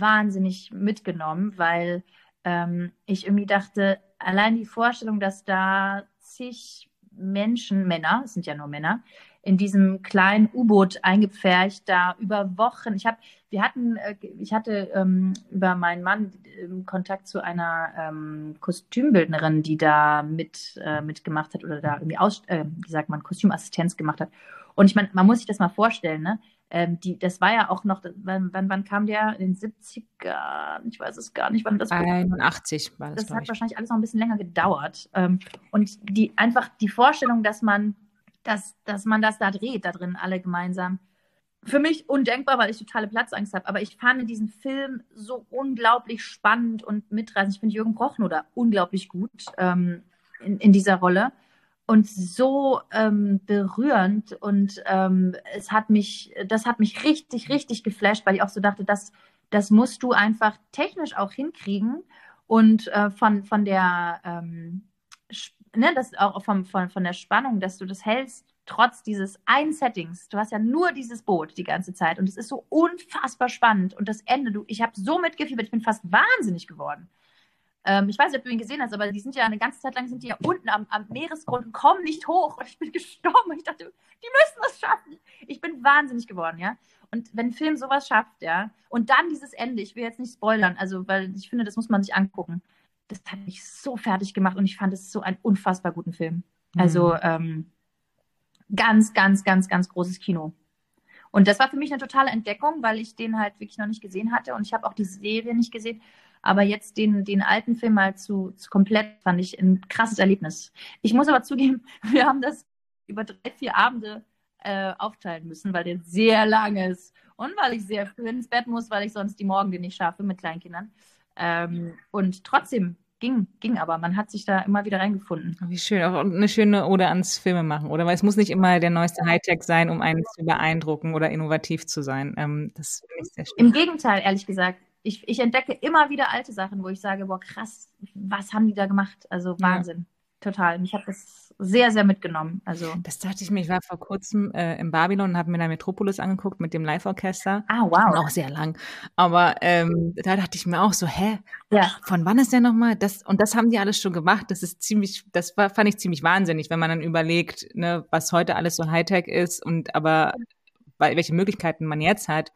wahnsinnig mitgenommen, weil ähm, ich irgendwie dachte, allein die Vorstellung, dass da zig Menschen, Männer, es sind ja nur Männer, in diesem kleinen U-Boot eingepfercht, da über Wochen. Ich habe, wir hatten, äh, ich hatte ähm, über meinen Mann ähm, Kontakt zu einer ähm, Kostümbildnerin, die da mit äh, mitgemacht hat oder da irgendwie aus, äh, wie sagt man, Kostümassistenz gemacht hat. Und ich meine, man muss sich das mal vorstellen, ne? Ähm, die, das war ja auch noch, wann, wann, wann kam der? In den 70ern? Ich weiß es gar nicht, wann das war. 81 war das. Das hat ich. wahrscheinlich alles noch ein bisschen länger gedauert. Ähm, und die einfach die Vorstellung, dass man dass, dass man das da dreht, da drin, alle gemeinsam. Für mich undenkbar, weil ich totale Platzangst habe. Aber ich fand diesen Film so unglaublich spannend und mitreißend. Ich finde Jürgen Prochnow unglaublich gut ähm, in, in dieser Rolle und so ähm, berührend und ähm, es hat mich, das hat mich richtig, richtig geflasht, weil ich auch so dachte, das, das musst du einfach technisch auch hinkriegen und äh, von, von der ähm, ne, das auch vom, von, von der Spannung, dass du das hältst, trotz dieses einen Settings. Du hast ja nur dieses Boot die ganze Zeit und es ist so unfassbar spannend. Und das Ende, du, ich habe so mitgefiebert, ich bin fast wahnsinnig geworden. Ähm, ich weiß nicht, ob du ihn gesehen hast, aber die sind ja eine ganze Zeit lang sind die ja unten am, am Meeresgrund und kommen nicht hoch. Und ich bin gestorben. Und ich dachte, die müssen das schaffen. Ich bin wahnsinnig geworden, ja. Und wenn ein Film sowas schafft, ja, und dann dieses Ende, ich will jetzt nicht spoilern, also weil ich finde, das muss man sich angucken das hat mich so fertig gemacht und ich fand es so einen unfassbar guten Film. Also, mhm. Also ähm, ganz, ganz, ganz, ganz großes Kino. Und das war für mich eine totale Entdeckung, weil ich den halt wirklich noch nicht gesehen hatte und ich habe auch die Serie nicht gesehen. Aber jetzt den, den alten Film mal zu, zu komplett fand ich ein krasses Erlebnis. Ich muss aber zugeben, wir haben das über drei, vier Abende äh, aufteilen müssen, weil der sehr lang ist und weil ich sehr früh ins Bett muss, weil ich sonst die Morgen nicht schaffe mit Kleinkindern. Ähm, und trotzdem ging, ging aber. Man hat sich da immer wieder reingefunden. Wie schön. Auch eine schöne Ode ans Filme machen, oder? Weil es muss nicht immer der neueste Hightech sein, um einen zu beeindrucken oder innovativ zu sein. Ähm, das finde ich sehr schön. Im Gegenteil, ehrlich gesagt. Ich, ich entdecke immer wieder alte Sachen, wo ich sage, boah, krass, was haben die da gemacht? Also Wahnsinn. Ja total. Mich hat das sehr, sehr mitgenommen. Also das dachte ich mir. Ich war vor kurzem äh, in Babylon und habe mir da Metropolis angeguckt mit dem Live-Orchester. Ah, wow. Noch sehr lang. Aber ähm, da dachte ich mir auch so, hä? Ja. Von wann ist der nochmal? Das, und das haben die alles schon gemacht. Das ist ziemlich, das war, fand ich ziemlich wahnsinnig, wenn man dann überlegt, ne, was heute alles so Hightech ist und aber welche Möglichkeiten man jetzt hat.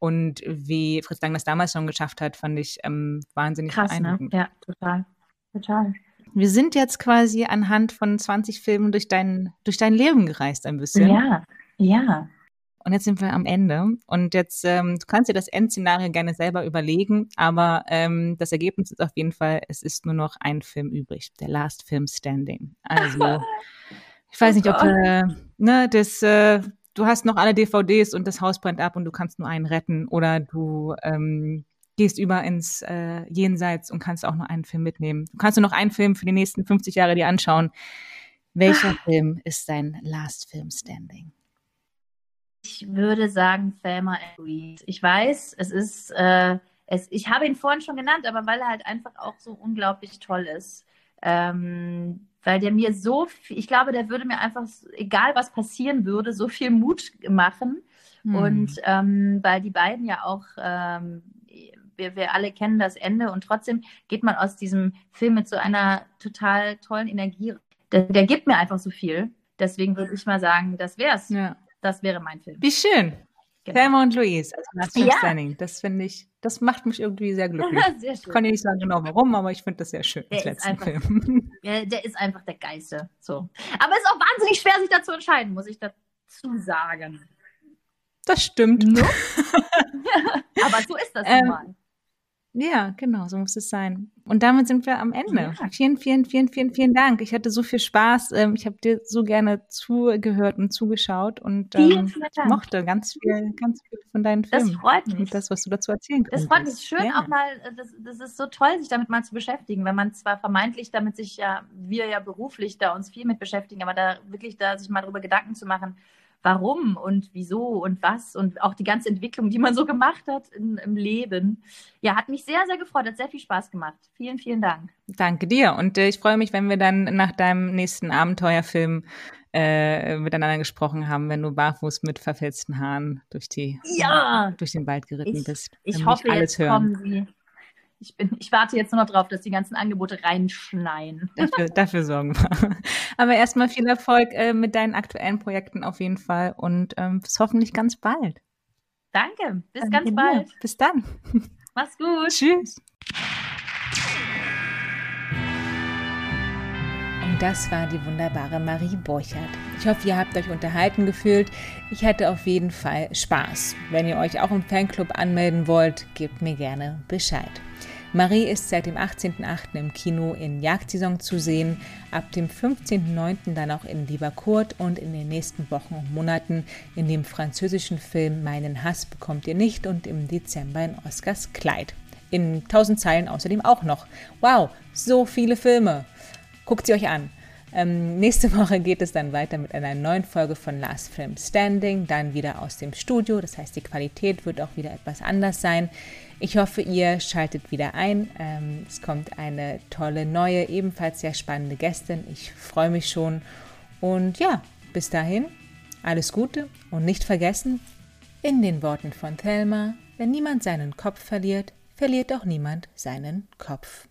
Und wie Fritz Lang das damals schon geschafft hat, fand ich ähm, wahnsinnig Krass, ne? beeindruckend. Ne? Ja, total. Total. Wir sind jetzt quasi anhand von 20 Filmen durch dein, durch dein Leben gereist ein bisschen. Ja, ja. Und jetzt sind wir am Ende. Und jetzt, ähm, du kannst dir das Endszenario gerne selber überlegen, aber ähm, das Ergebnis ist auf jeden Fall, es ist nur noch ein Film übrig, der Last Film Standing. Also, ich weiß oh nicht, ob äh, ne, das, äh, du hast noch alle DVDs und das Haus brennt ab und du kannst nur einen retten oder du ähm, gehst über ins äh, Jenseits und kannst auch noch einen Film mitnehmen. Du kannst nur noch einen Film für die nächsten 50 Jahre dir anschauen. Welcher ah. Film ist dein Last Film Standing? Ich würde sagen Thelma Louise. Ich weiß, es ist, äh, es, ich habe ihn vorhin schon genannt, aber weil er halt einfach auch so unglaublich toll ist. Ähm, weil der mir so viel, ich glaube, der würde mir einfach, egal was passieren würde, so viel Mut machen. Hm. Und ähm, weil die beiden ja auch, ähm, wir, wir alle kennen das Ende und trotzdem geht man aus diesem Film mit so einer total tollen Energie. Der, der gibt mir einfach so viel. Deswegen würde ich mal sagen, das wär's. Ja. Das wäre mein Film. Wie schön. Genau. Thelma und Louise, also Last ja. Standing. Das finde ich, das macht mich irgendwie sehr glücklich. sehr. Ich kann dir nicht sagen genau warum, aber ich finde das sehr schön. Der ist, einfach, der ist einfach der Geiste. So. Aber es ist auch wahnsinnig schwer, sich dazu entscheiden, muss ich dazu sagen. Das stimmt. No? aber so ist das ähm, mal. Ja, genau, so muss es sein. Und damit sind wir am Ende. Ja. Vielen, vielen, vielen, vielen, vielen Dank. Ich hatte so viel Spaß. Ähm, ich habe dir so gerne zugehört und zugeschaut und ähm, mochte ganz viel, ganz viel von deinen Filmen. Das freut mich. Und das, was du dazu erzählen kannst. Das freut mich. Schön ja. auch mal, äh, das, das ist so toll, sich damit mal zu beschäftigen, wenn man zwar vermeintlich damit sich ja, wir ja beruflich da uns viel mit beschäftigen, aber da wirklich da sich mal darüber Gedanken zu machen, warum und wieso und was und auch die ganze Entwicklung, die man so gemacht hat in, im Leben. Ja, hat mich sehr, sehr gefreut, hat sehr viel Spaß gemacht. Vielen, vielen Dank. Danke dir und äh, ich freue mich, wenn wir dann nach deinem nächsten Abenteuerfilm äh, miteinander gesprochen haben, wenn du barfuß mit verfilzten Haaren durch die ja. durch den Wald geritten ich, bist. Ich hoffe, alles jetzt hören. kommen sie ich, bin, ich warte jetzt nur noch drauf, dass die ganzen Angebote reinschneien. Dafür, dafür sorgen wir. Aber erstmal viel Erfolg äh, mit deinen aktuellen Projekten auf jeden Fall und ähm, bis hoffentlich ganz bald. Danke, bis Danke ganz bald. Dir. Bis dann. Mach's gut. Tschüss. Und das war die wunderbare Marie Borchert. Ich hoffe, ihr habt euch unterhalten gefühlt. Ich hatte auf jeden Fall Spaß. Wenn ihr euch auch im Fanclub anmelden wollt, gebt mir gerne Bescheid. Marie ist seit dem 18.08. im Kino in Jagdsaison zu sehen, ab dem 15.09. dann auch in Lieber Kurt und in den nächsten Wochen und Monaten in dem französischen Film Meinen Hass bekommt ihr nicht und im Dezember in Oscars Kleid. In 1000 Zeilen außerdem auch noch. Wow, so viele Filme. Guckt sie euch an. Ähm, nächste Woche geht es dann weiter mit einer neuen Folge von Last Film Standing, dann wieder aus dem Studio. Das heißt, die Qualität wird auch wieder etwas anders sein. Ich hoffe, ihr schaltet wieder ein. Ähm, es kommt eine tolle neue, ebenfalls sehr spannende Gästin. Ich freue mich schon. Und ja, bis dahin, alles Gute und nicht vergessen, in den Worten von Thelma, wenn niemand seinen Kopf verliert, verliert auch niemand seinen Kopf.